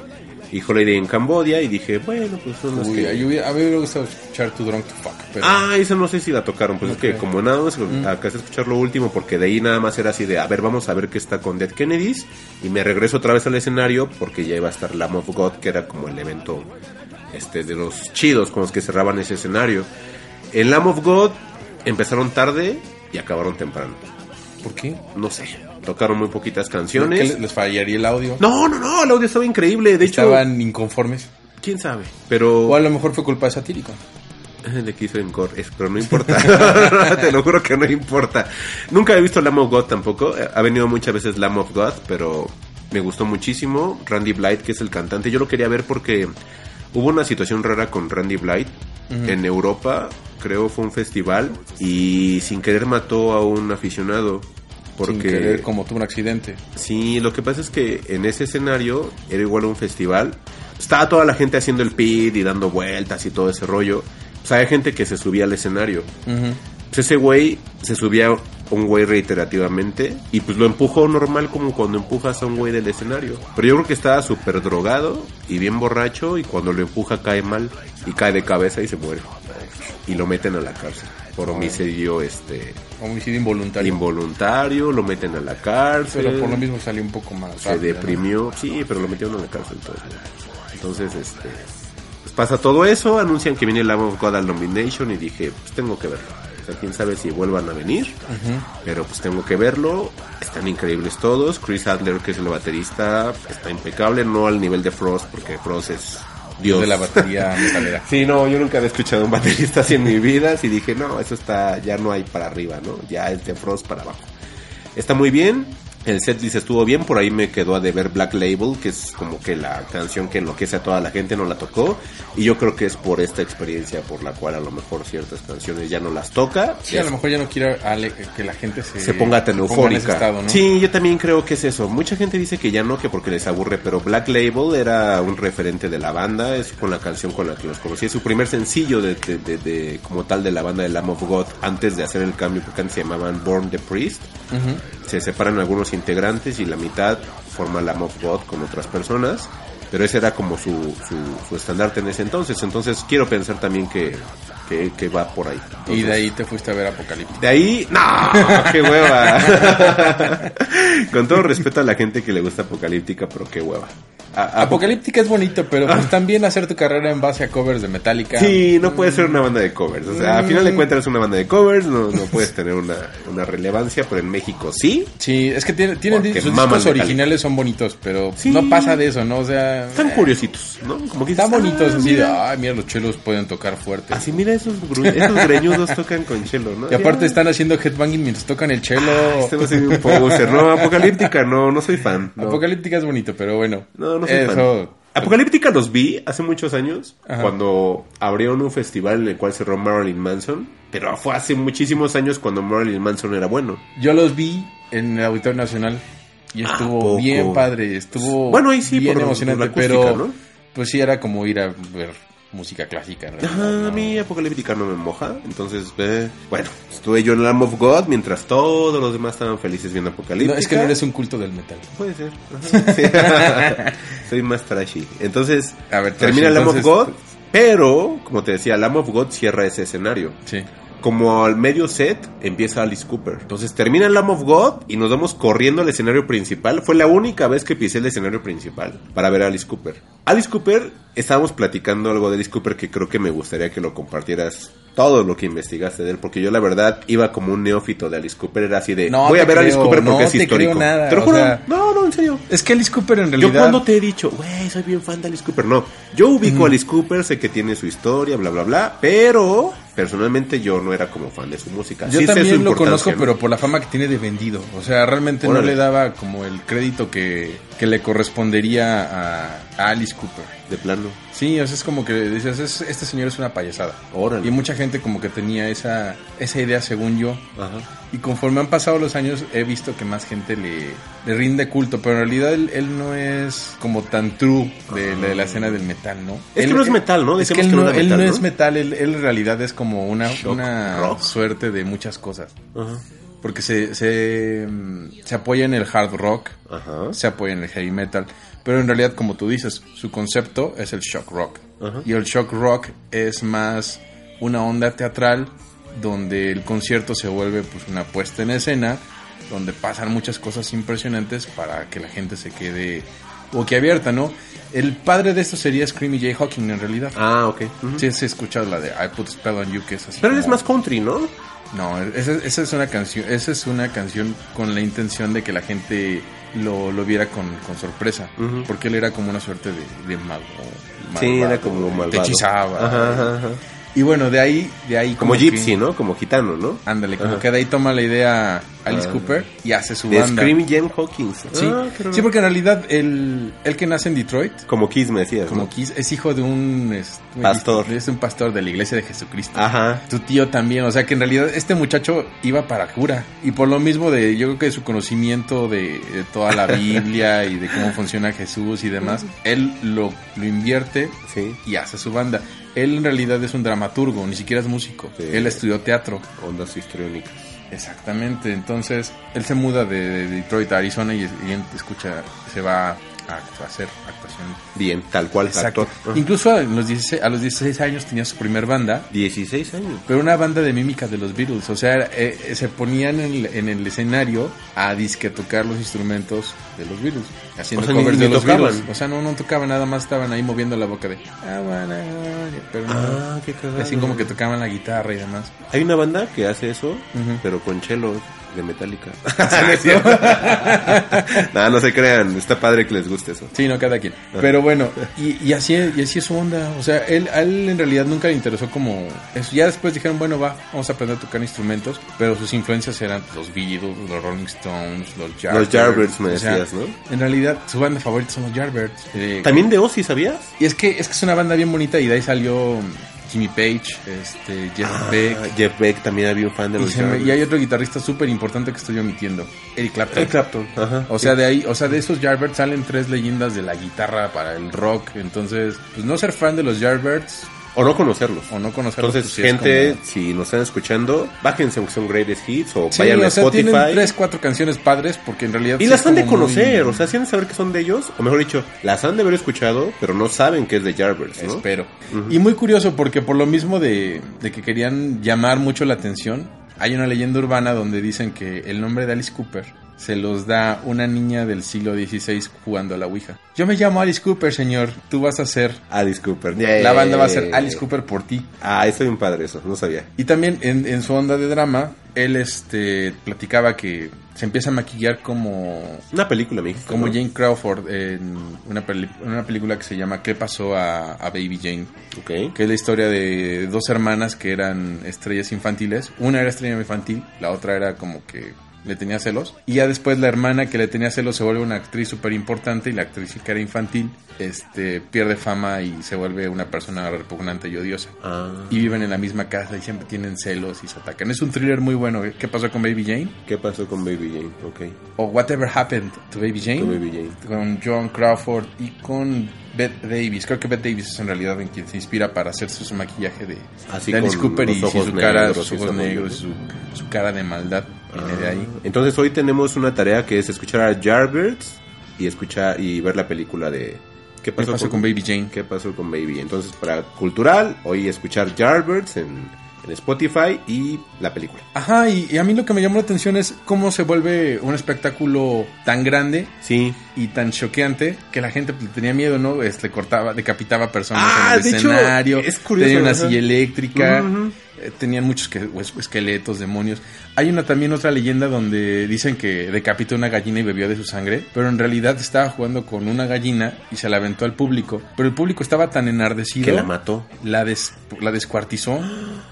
D: y Holiday en Cambodia y dije, bueno, pues son las
C: Uy,
D: que...
C: a mí hubiera- a mí me gustado escuchar Too Drunk to Fuck, pero
D: Ah, esa no sé si la tocaron, pues es que como nada más acá de escuchar lo último, porque de ahí nada más era así de, a ver, vamos a ver qué está con Dead Kennedys, y me regreso otra vez al escenario, porque ya iba a estar Lamb of God, que era como el evento este de los chidos con los que cerraban ese escenario. En Lamb of God empezaron tarde y acabaron temprano.
C: ¿por qué?
D: No sé, tocaron muy poquitas
C: ¿Qué
D: canciones.
C: les, les fallaría el audio?
D: No, no, no, el audio estaba increíble, de hecho,
C: Estaban inconformes.
D: quién sabe, pero...
C: O a lo mejor fue culpa de Satírico.
D: Le quiso en pero no <laughs> importa. <laughs> Te lo juro que no importa. Nunca he visto Lamb of God tampoco. Eh, Ha venido muchas veces Lamb of God, pero me gustó muchísimo. Randy Blight, que es el cantante, yo lo quería ver porque hubo una situación rara con Randy Blight en Europa. Creo fue un festival y sin querer mató a un aficionado. Porque
C: Sin querer, como tuvo un accidente.
D: Sí, lo que pasa es que en ese escenario era igual un festival. Estaba toda la gente haciendo el pit y dando vueltas y todo ese rollo. Sea, hay gente que se subía al escenario. Pues ese güey se subía un güey reiterativamente y pues lo empujó normal como cuando empujas a un güey del escenario. Pero yo creo que estaba súper drogado y bien borracho y cuando lo empuja cae mal y cae de cabeza y se muere. Y lo meten a la cárcel por homicidio este
C: Homicidio involuntario.
D: involuntario, lo meten a la cárcel.
C: pero por lo mismo salió un poco más
D: se
C: rápido, ¿no?
D: deprimió, sí, pero lo metieron en la cárcel entonces. Entonces, este, pues pasa todo eso, anuncian que viene el Lamb of God al Nomination y dije, pues tengo que verlo. O sea, quién sabe si vuelvan a venir, pero pues tengo que verlo. Están increíbles todos. Chris Adler, que es el baterista, está impecable, no al nivel de Frost, porque Frost es Dios
C: de la batería <laughs> metalera.
D: Sí, no, yo nunca había escuchado un baterista así en mi vida. Y dije, no, eso está, ya no hay para arriba, ¿no? Ya es de Frost para abajo. Está muy bien. El setlist estuvo bien, por ahí me quedó a deber Black Label, que es como que la canción que enloquece a toda la gente, no la tocó. Y yo creo que es por esta experiencia por la cual a lo mejor ciertas canciones ya no las toca.
C: Sí, a lo mejor ya no quiero que la gente se,
D: se ponga tan eufórica.
C: estado, ¿no?
D: Sí, yo también creo que es eso. Mucha gente dice que ya no, que porque les aburre, pero Black Label era un referente de la banda, es con la canción con la que los conocí, es su primer sencillo de, de- de- de- como tal de la banda de Lamb of God, antes de hacer el cambio, porque antes se llamaban Born the Priest. Se separan algunos integrantes y la mitad forma Lamb of God con otras personas. Pero ese era como su, su, su estandarte en ese entonces. Entonces quiero pensar también que, que, que va por ahí.
C: y de ahí te fuiste a ver Apocalíptica.
D: de ahí, no, <laughs> qué hueva. <laughs> Con todo respeto a la gente que le gusta Apocalíptica, pero qué hueva. A-
C: Apocalíptica es bonito, pero pues también hacer tu carrera en base a covers de Metallica.
D: Sí, no puede ser una banda de covers. O sea, a final de
C: Mm.
D: cuentas es una banda de covers, no, no puedes tener una, una relevancia, pero en México sí.
C: Sí, es que tiene, tienen sus discos
D: Metallica.
C: originales son bonitos, pero
D: Sí.
C: no pasa de eso, ¿no? O sea,
D: Están
C: eh,
D: curiositos, ¿no? Como que
C: Están bonitos,
D: ah,
C: así de,
D: mira.
C: ay, mira, los chelos pueden tocar fuerte.
D: Así, mira, esos, esos greñudos tocan con chelo, ¿no?
C: Y aparte están haciendo headbanging mientras tocan el chelo.
D: Este va a ser un poser. No, Apocalíptica, no, no soy fan. No,
C: Apocalíptica es bonito, pero bueno.
D: no, no soy
C: eso.
D: fan. Apocalíptica los vi hace muchos años,
C: Ajá.
D: cuando abrieron un festival en el cual cerró Marilyn Manson, pero fue hace muchísimos años cuando Marilyn Manson era bueno.
C: Yo los vi en el Auditorio Nacional y
D: ¿A
C: estuvo bien padre, estuvo
D: Bueno, ahí sí,
C: bien
D: por-
C: emocionante,
D: por acústica,
C: pero
D: ¿no?
C: pues sí era como ir a ver música clásica. en realidad,
D: Ajá,
C: ¿no?
D: a mí Apocalíptica no me moja, entonces, eh, bueno, estuve yo en Lamb of God mientras todos los demás estaban felices viendo Apocalíptica.
C: No, es que no eres un culto del metal.
D: Puede ser. ajá, <laughs> sí. <laughs> Soy más trashy. Entonces,
C: A ver,
D: termina Lamb of God, pero, como te decía, Lamb of God cierra ese escenario.
C: Sí.
D: Como al medio set empieza Alice Cooper. Entonces termina Lamb of God y nos vamos corriendo al escenario principal. Fue la única vez que pisé el escenario principal para ver a Alice Cooper. Alice Cooper, estábamos platicando algo de Alice Cooper que creo que me gustaría que lo compartieras todo lo que investigaste de él. Porque yo la verdad iba como un neófito de Alice Cooper. Era así de,
C: No
D: voy a ver a Alice Cooper porque
C: no
D: es histórico.
C: nada,
D: Te lo juro.
C: sea-
D: no, no, en serio.
C: Es que Alice Cooper en
D: Yo
C: realidad...
D: cuando te he dicho, güey, soy bien fan de Alice Cooper. No, yo ubico a Alice Cooper, sé que tiene su historia, bla, bla, bla, pero personalmente yo no era como fan de su música.
C: Yo
D: Sí
C: también lo conozco,
D: ¿no?
C: pero por la fama que tiene de vendido. O sea, realmente no le daba como el crédito que, que le correspondería a, a Alice Cooper.
D: De plano.
C: Sí, o sea, es como que dices, "Es- este señor es una payasada.
D: Órale.
C: Y mucha gente como que tenía esa, esa idea, según yo.
D: Ajá.
C: Y conforme han pasado los años, he visto que más gente le, le rinde culto. Pero en realidad él, él no es como tan true de, de la escena del metal, ¿no?
D: Es que no es metal, ¿no?
C: Es que él
D: que no
C: él
D: metal,
C: no es metal, él, él en realidad es como una,
D: Shock
C: una
D: rock.
C: suerte de muchas cosas.
D: Ajá.
C: Porque se, se, mm, se apoya en el hard rock,
D: Ajá.
C: se apoya en el heavy metal, pero en realidad, como tú dices, su concepto es el shock rock.
D: Ajá.
C: Y el shock rock es más una onda teatral donde el concierto se vuelve pues una puesta en escena, donde pasan muchas cosas impresionantes para que la gente se quede boquiabierta, ¿no? El padre de esto sería Screamy J. Hawking en realidad.
D: Ah, ok. Ujú.
C: Sí, has escuchado la de I Put a Spell on You, que es así.
D: Pero él es
C: como-
D: más country, ¿no?
C: no, esa, esa es una canción, esa es una canción con la intención de que la gente lo, lo viera con, con sorpresa, porque él era como una suerte de, de mago.
D: Sí, era como malvado.
C: Te hechizaba.
D: Ajá, ajá, ajá.
C: Y bueno, de ahí, de ahí
D: Como Gypsy, ¿no? Como gitano, ¿no?
C: Ándale, como
D: Ajá.
C: que de ahí toma la idea Alice
D: Ah.
C: Cooper y hace su
D: De
C: banda.
D: Scream Jen Hawkins.
C: Sí,
D: Ah,
C: sí, porque en realidad el, el que nace en Detroit,
D: Como Kiss me decías,
C: como
D: ¿no?
C: Kiss, es hijo de un es-
D: Pastor.
C: Es un pastor de la iglesia de Jesucristo.
D: Ajá.
C: Tu tío también, o sea que en realidad este muchacho iba para cura. Y por lo mismo de, yo creo que su conocimiento de, de toda la <laughs> Biblia y de cómo funciona Jesús y demás, él lo, lo invierte
D: Sí.
C: y hace su banda. Él en realidad es un dramaturgo, ni siquiera es músico.
D: Sí.
C: Él estudió teatro.
D: Ondas histriónicas.
C: Exactamente, entonces él se muda de, de Detroit a Arizona y, y escucha, se va a, hacer actuación.
D: Bien, tal cual,
C: Exacto.
D: actor.
C: Incluso a los, 16, a los 16 años tenía su primer banda
D: 16 años.
C: pero una banda de mímica de los Beatles. O sea, eh, eh, se ponían en el, en el escenario a disque tocar los instrumentos de los Beatles. Haciendo
D: O sea,
C: covers
D: ni
C: de los
D: tocaban.
C: Beatles. O sea, no, no tocaban, nada más estaban ahí moviendo la boca de. "I wanna- Pero no.
D: Ah, qué.
C: Así como que tocaban la guitarra y demás.
D: Hay una banda que hace eso,
C: Ujú.
D: pero con chelos de Metallica. <laughs> <laughs> no, <laughs> no se crean, está padre que les guste eso.
C: Sí, no, cada quien. Pero bueno, y, y así, y así es su onda. O sea, él, a él en realidad nunca le interesó como eso. Ya después dijeron, bueno, va, vamos a aprender a tocar instrumentos. Pero sus influencias eran los Beatles, los Rolling Stones, los Yardbirds.
D: Yardbirds, me
C: O sea,
D: decías, ¿no?
C: En realidad, su banda favorita son los Yardbirds. Eh,
D: También de Ozzy, ¿sabías?
C: Y es que, es que es una banda bien bonita y de ahí salió Jimmy Page, este, Jeff Beck.
D: Ah, Jeff Beck también había un fan de
C: Y,
D: los
C: me-
D: Yardbirds.
C: y hay otro guitarrista súper importante que estoy omitiendo, Eric Clapton.
D: Eric Clapton, ajá.
C: O sea, de ahí, o sea, de esos Yardbirds salen tres leyendas de la guitarra para el rock. Entonces, pues no ser fan de los Yardbirds
D: O no conocerlos.
C: O no conocerlos.
D: Entonces,
C: pues sí
D: gente,
C: como-
D: si nos están escuchando, bájense aunque son greatest hits o
C: Sí,
D: vayan a
C: o sea,
D: Spotify.
C: tienen tres, cuatro canciones padres porque en realidad...
D: Y
C: sí
D: las han de
C: muy-
D: conocer, o sea, si han de saber que son de ellos, o mejor dicho, las han de haber escuchado, pero no saben que es de Jarvis, ¿no?
C: Espero. Y muy curioso porque por lo mismo de, de que querían llamar mucho la atención, hay una leyenda urbana donde dicen que el nombre de Alice Cooper se los da una niña del siglo XVI jugando a la Ouija. Yo me llamo Alice Cooper, señor. Tú vas a ser...
D: Alice Cooper.
C: La banda va a ser Alice Cooper por ti.
D: Ah, está bien padre eso, no sabía.
C: Y también en, en su onda de drama, él este platicaba que se empieza a maquillar como
D: Una película, me dijiste,
C: como
D: ¿no?
C: Jane Crawford en una, peli- una película que se llama ¿Qué pasó a, a Baby Jane?
D: Ok.
C: Que es la historia de dos hermanas que eran estrellas infantiles. Una era estrella infantil, la otra era como que le tenía celos. Y ya después la hermana que le tenía celos se vuelve una actriz súper importante y la actriz que era infantil este, pierde fama y se vuelve una persona repugnante y odiosa.
D: Ah,
C: Y viven en la misma casa y siempre tienen celos y se atacan. Es un thriller muy bueno. ¿eh? ¿Qué pasó con Baby Jane?
D: ¿qué pasó con Baby Jane? Ok.
C: O Whatever Happened to Baby Jane.
D: Con Baby Jane.
C: Con John Crawford y con Bette Davis. Creo que Bette Davis es en realidad en quien se inspira para hacer su, maquillaje de,
D: Así
C: de Alice
D: con
C: Cooper y su cara,
D: negros
C: sus ojos negros y su, su cara de maldad viene de ahí.
D: Entonces hoy tenemos una tarea que es escuchar a Jarvis y escuchar y ver la película de ¿Qué
C: ¿Qué
D: pasó,
C: con Baby Jane?
D: ¿Qué pasó con Baby? Entonces para cultural hoy escuchar Jarvis en, en Spotify y la película.
C: Ajá, y, y a mí lo que me llamó la atención es cómo se vuelve un espectáculo tan grande
D: Sí.
C: y tan choqueante que la gente pues, tenía miedo, ¿no? Este, cortaba, decapitaba personas
D: Ah,
C: en el
D: de hecho,
C: escenario,
D: es curioso,
C: tenía una silla eléctrica. Eh, tenían muchos que, pues, esqueletos, demonios. Hay una también otra leyenda donde dicen que decapitó una gallina y bebió de su sangre, pero en realidad estaba jugando con una gallina y se la aventó al público, pero el público estaba tan enardecido
D: Que la mató.
C: la, des- la descuartizó,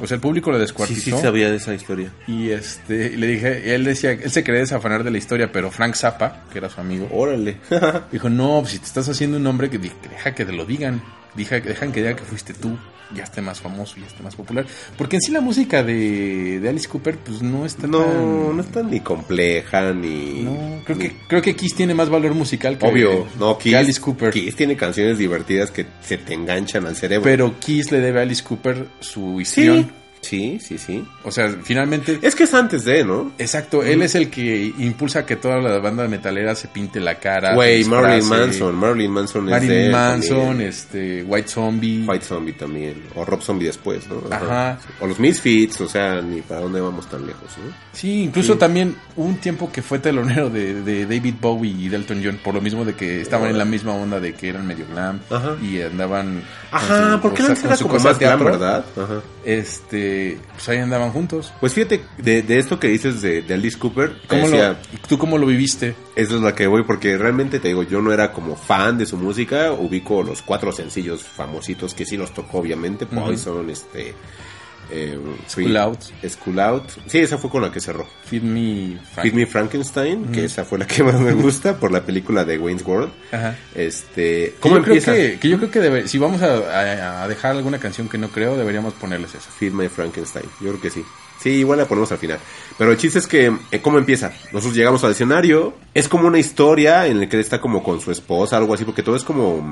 C: o sea, el público la descuartizó.
D: sabía de esa historia.
C: Y este, y le dije, él decía, él se quería desafanar de la historia, pero Frank Zappa, que era su amigo,
D: Órale. <laughs>
C: dijo, no, pues si te estás haciendo un que, que deja que te lo digan, deja, dejan que digan que fuiste tú, ya esté más famoso, ya esté más popular. Porque en sí la música de, de Alice Cooper, pues no está
D: no,
C: tan...
D: no está ni compleja ni
C: No, creo
D: ni-
C: que, creo que Kiss tiene más valor musical que,
D: Obvio, no,
C: que
D: Kiss,
C: Alice Cooper.
D: Kiss tiene canciones divertidas que se te enganchan al cerebro.
C: Pero Kiss le debe a Alice Cooper su histrión.
D: sí, sí, sí, sí.
C: O sea, finalmente...
D: Es que es antes de, ¿no?
C: Exacto, él es el que impulsa que toda la banda metalera se pinte la cara.
D: Güey, Marilyn. Manson. Marilyn Manson es de
C: Marilyn Manson,
D: también.
C: este, White Zombie.
D: White Zombie también. O Rob Zombie después, ¿no?
C: Ajá.
D: O los Misfits, o sea, ni para dónde vamos tan lejos, ¿no?
C: Sí, incluso también hubo un tiempo que fue telonero de, de David Bowie y Delton John, por lo mismo de que estaban en la misma onda de que eran medio glam
D: Ajá.
C: y andaban.
D: Ajá, porque
C: con
D: era como más glam. ¿verdad? Ajá.
C: Este, pues ahí andaban juntos.
D: Pues fíjate, de, de esto que dices de, de Alice Cooper,
C: ¿Cómo
D: decía,
C: lo, ¿Tú cómo lo viviste?
D: Eso es la que voy, porque realmente te digo, yo no era como fan de su música, ubico los cuatro sencillos famositos que sí los tocó, obviamente, Poison, este... Eh,
C: School
D: Free-
C: Out.
D: School Out. Sí, esa fue con la que cerró.
C: Feed Me Frank.
D: Feed Me Frankenstein, que esa fue la que más me gusta por la película de Wayne's World.
C: Ajá.
D: Este, ¿cómo
C: yo creo
D: empieza?
C: que, que yo creo que debe- si vamos a, a- a dejar alguna canción que no creo, deberíamos ponerles esa.
D: Feed My Frankenstein. Yo creo que sí. Sí, igual la ponemos al final. Pero el chiste es que, eh, ¿cómo empieza? Nosotros llegamos al escenario. Es como una historia en la que él está como con su esposa, algo así, porque todo es como.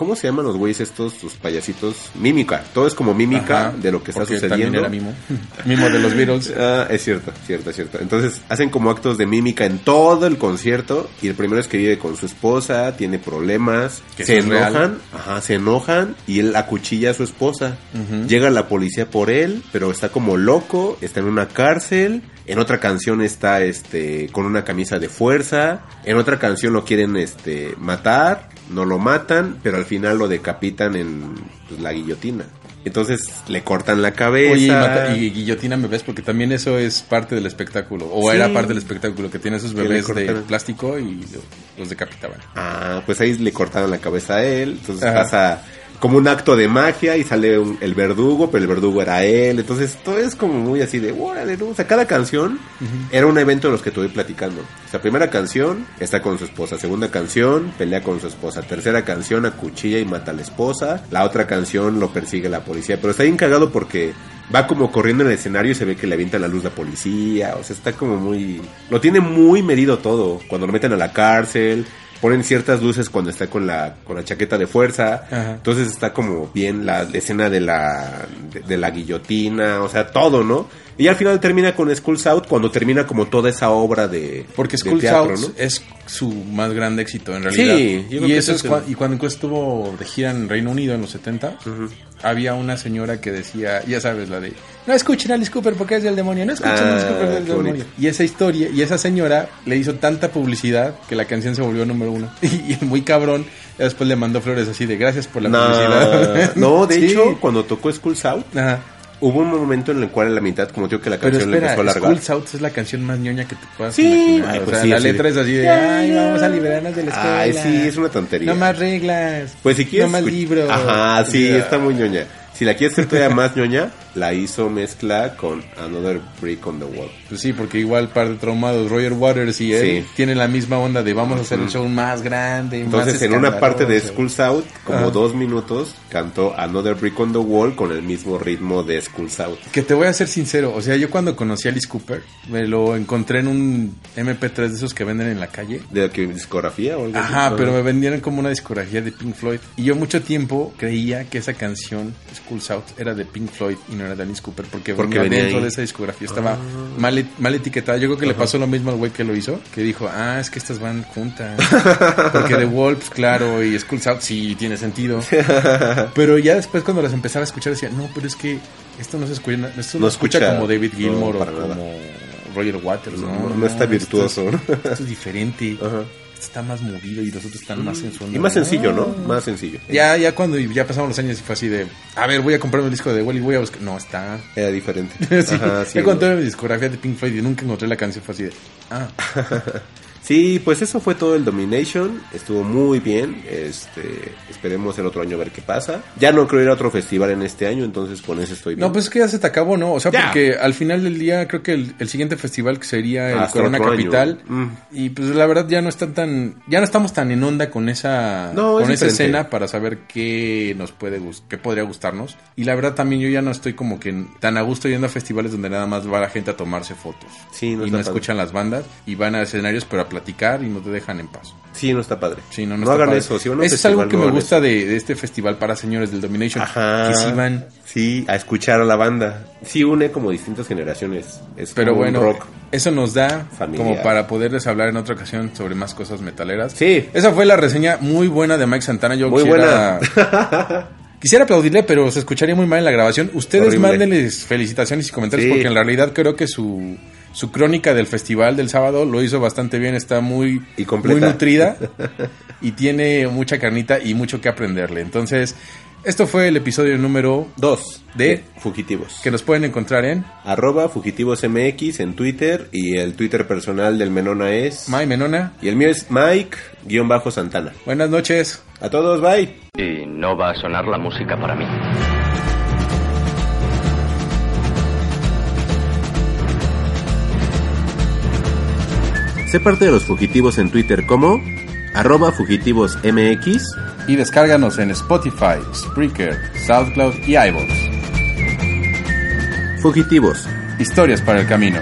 D: ¿Cómo se llaman los güeyes estos, los payasitos? Mímica. Todo es como mímica
C: Ajá,
D: de lo que está sucediendo.
C: Era mimo. <laughs> mimo de los Beatles. <laughs>
D: Ah, es cierto, cierto, cierto. Entonces hacen como actos de mímica en todo el concierto y el primero es que vive con su esposa, tiene problemas,
C: Que
D: se
C: real.
D: enojan, ajá, se enojan y él acuchilla a su esposa. Llega la policía por él, pero está como loco, está en una cárcel. En otra canción está este con una camisa de fuerza, en otra canción lo quieren este matar, no lo matan, pero al final lo decapitan en pues, la guillotina. Entonces le cortan la cabeza.
C: Oye, y, mata- y guillotina bebés, porque también eso es parte del espectáculo. O
D: Sí.
C: era parte del espectáculo, que tiene esos bebés de plástico y lo- los decapitaban.
D: Ah, pues ahí le cortaron la cabeza a él. Entonces
C: Ajá.
D: pasa como un acto de magia y sale un- el verdugo, pero el verdugo era él. Entonces todo es como muy así de, órale, ¿no? O sea, cada canción era un evento de los que estuve platicando. O sea, primera canción está con su esposa. Segunda canción, pelea con su esposa. Tercera canción, acuchilla y mata a la esposa. La otra canción lo persigue la policía. Pero está bien cagado porque va como corriendo en el escenario y se ve que le avienta la luz la policía. O sea, está como muy... Lo tiene muy medido todo. Cuando lo meten a la cárcel, ponen ciertas luces cuando está con la, con la chaqueta de fuerza.
C: Ajá.
D: Entonces está como bien la escena de la, de, de la guillotina, o sea, todo, ¿no? Y al final termina con Skulls Out cuando termina como toda esa obra de,
C: Porque
D: teatro,
C: Out
D: ¿no?
C: es su más grande éxito en realidad.
D: Sí, yo creo
C: y
D: que
C: eso es
D: es el-
C: cua- y cuando estuvo de gira en Reino Unido en los 70, había una señora que decía, ya sabes, la de no escuchen a Alice Cooper porque es del demonio, no escuchen a Alice
D: Ah,
C: Cooper es del demonio.
D: bonito.
C: Y esa historia, y esa señora le hizo tanta publicidad que la canción se volvió número uno. <laughs> Y, muy cabrón después le mandó flores así de gracias por la publicidad.
D: no, de <laughs>
C: Sí.
D: hecho, cuando tocó Skulls Out,
C: Ajá.
D: Hubo un momento en el cual a la mitad, como digo que la canción le
C: espera,
D: empezó a alargar.
C: School Out es la canción más ñoña que te puedas
D: Sí,
C: imaginar.
D: ay,
C: o
D: pues
C: sea,
D: sí,
C: la
D: así
C: letra es así de, ay, vamos a liberarnos de la escuela.
D: Ay, sí, es una tontería.
C: No más reglas.
D: Pues si quieres.
C: No más libros.
D: Ajá, sí,
C: O
D: está muy ñoña. Si la quieres hacer todavía más ñoña, la hizo mezcla con Another Brick on the Wall.
C: Pues sí, porque igual par de traumados, Roger Waters y él
D: Sí.
C: tienen la misma onda de vamos a hacer el show más grande.
D: Entonces,
C: más
D: en una parte de. Skulls Out, como dos minutos, cantó Another Brick on the Wall con el mismo ritmo de Skulls Out.
C: Que te voy a ser sincero, o sea, yo cuando conocí a Alice Cooper, me lo encontré en un MP3 de esos que venden en la calle.
D: ¿De qué discografía o algo así?
C: Ajá, pero me vendieron como una discografía de Pink Floyd. Y yo mucho tiempo creía que esa canción, Schools Out, era de Pink Floyd y no era de Alice Cooper. Porque,
D: Porque
C: venía dentro
D: ahí.
C: de esa discografía. Estaba mal, e- mal etiquetada. Yo creo que le pasó lo mismo al güey que lo hizo. Que dijo, ah, es que estas van juntas. <laughs> porque The Wolves, claro, y Schools Out sí tiene sentido. <laughs> pero ya después cuando las empezaba a escuchar decía, no, pero es que esto no se escucha, esto no, escucha,
D: escucha,
C: como David Gilmour o como Roger Waters. No,
D: No, no está
C: esto
D: virtuoso.
C: es- Esto es diferente.
D: Ajá.
C: Esto está más movido y los otros están más en su onda.
D: Y más sencillo, ¿no? Más sencillo.
C: Ya, ya cuando ya pasaron los años y fue así de, a ver, voy a comprarme el disco de Wally, voy a buscar. No, está.
D: Era diferente. <laughs>
C: sí,
D: Ajá, sí,
C: ya cuando
D: ¿no?
C: mi discografía de Pink Floyd y nunca encontré la canción, fue así de, ah, <laughs>
D: Sí, pues eso fue todo el Domination. Estuvo muy bien. Este, esperemos el otro año ver qué pasa. Ya no creo ir a otro festival en este año, entonces con eso estoy bien.
C: No, pues es que ya se te acabó, ¿no? O sea,
D: Ya.
C: porque al final del día creo que el, el siguiente festival que sería el
D: Hasta
C: Corona. Capital.
D: Mm.
C: Y pues la verdad ya no están tan, ya no estamos tan en onda con esa,
D: No, es
C: con esa
D: diferente.
C: escena para saber qué nos puede gustar, qué podría gustarnos. Y la verdad también yo ya no estoy como que tan a gusto yendo a festivales donde nada más va la gente a tomarse fotos.
D: Sí, no
C: y no
D: padre.
C: escuchan las bandas y van a escenarios pero a platicar y no te dejan en paz.
D: Sí, no está padre.
C: Sí, no, no,
D: no
C: está
D: hagan
C: padre.
D: eso. Si van a un
C: Eso es algo que
D: no
C: me gusta de, de este festival para señores del Domination.
D: Ajá.
C: Que sí van.
D: Sí, a escuchar a la banda. Sí une como distintas generaciones. Es
C: Pero
D: como un
C: bueno,
D: rock.
C: eso nos da
D: familiar.
C: como para poderles hablar en otra ocasión sobre más cosas metaleras.
D: Sí.
C: Esa fue la reseña muy buena de Mike Santana. Yo
D: Muy
C: quisiera, <laughs> <laughs> quisiera aplaudirle, pero se escucharía muy mal en la grabación. Ustedes
D: Horrible.
C: mándenles felicitaciones y comentarios
D: Sí.
C: porque en realidad creo que su, su crónica del festival del sábado lo hizo bastante bien. Está muy,
D: Y completa.
C: muy nutrida <laughs> y tiene mucha carnita y mucho que aprenderle. Entonces, esto fue el episodio número
D: Dos.
C: De-
D: Fugitivos.
C: que nos pueden encontrar en
D: Arroba Fugitivos MX en Twitter. Y el Twitter personal del Menona es...
C: May Menona.
D: Y el mío es Mike-Santana.
C: Buenas noches.
D: A todos, bye.
B: Y no va a sonar la música para mí.
D: Sé parte de los fugitivos en Twitter como arroba fugitivosmx.
C: y descárganos en Spotify, Spreaker, SoundCloud y iVoox.
D: Fugitivos.
C: Historias para el camino.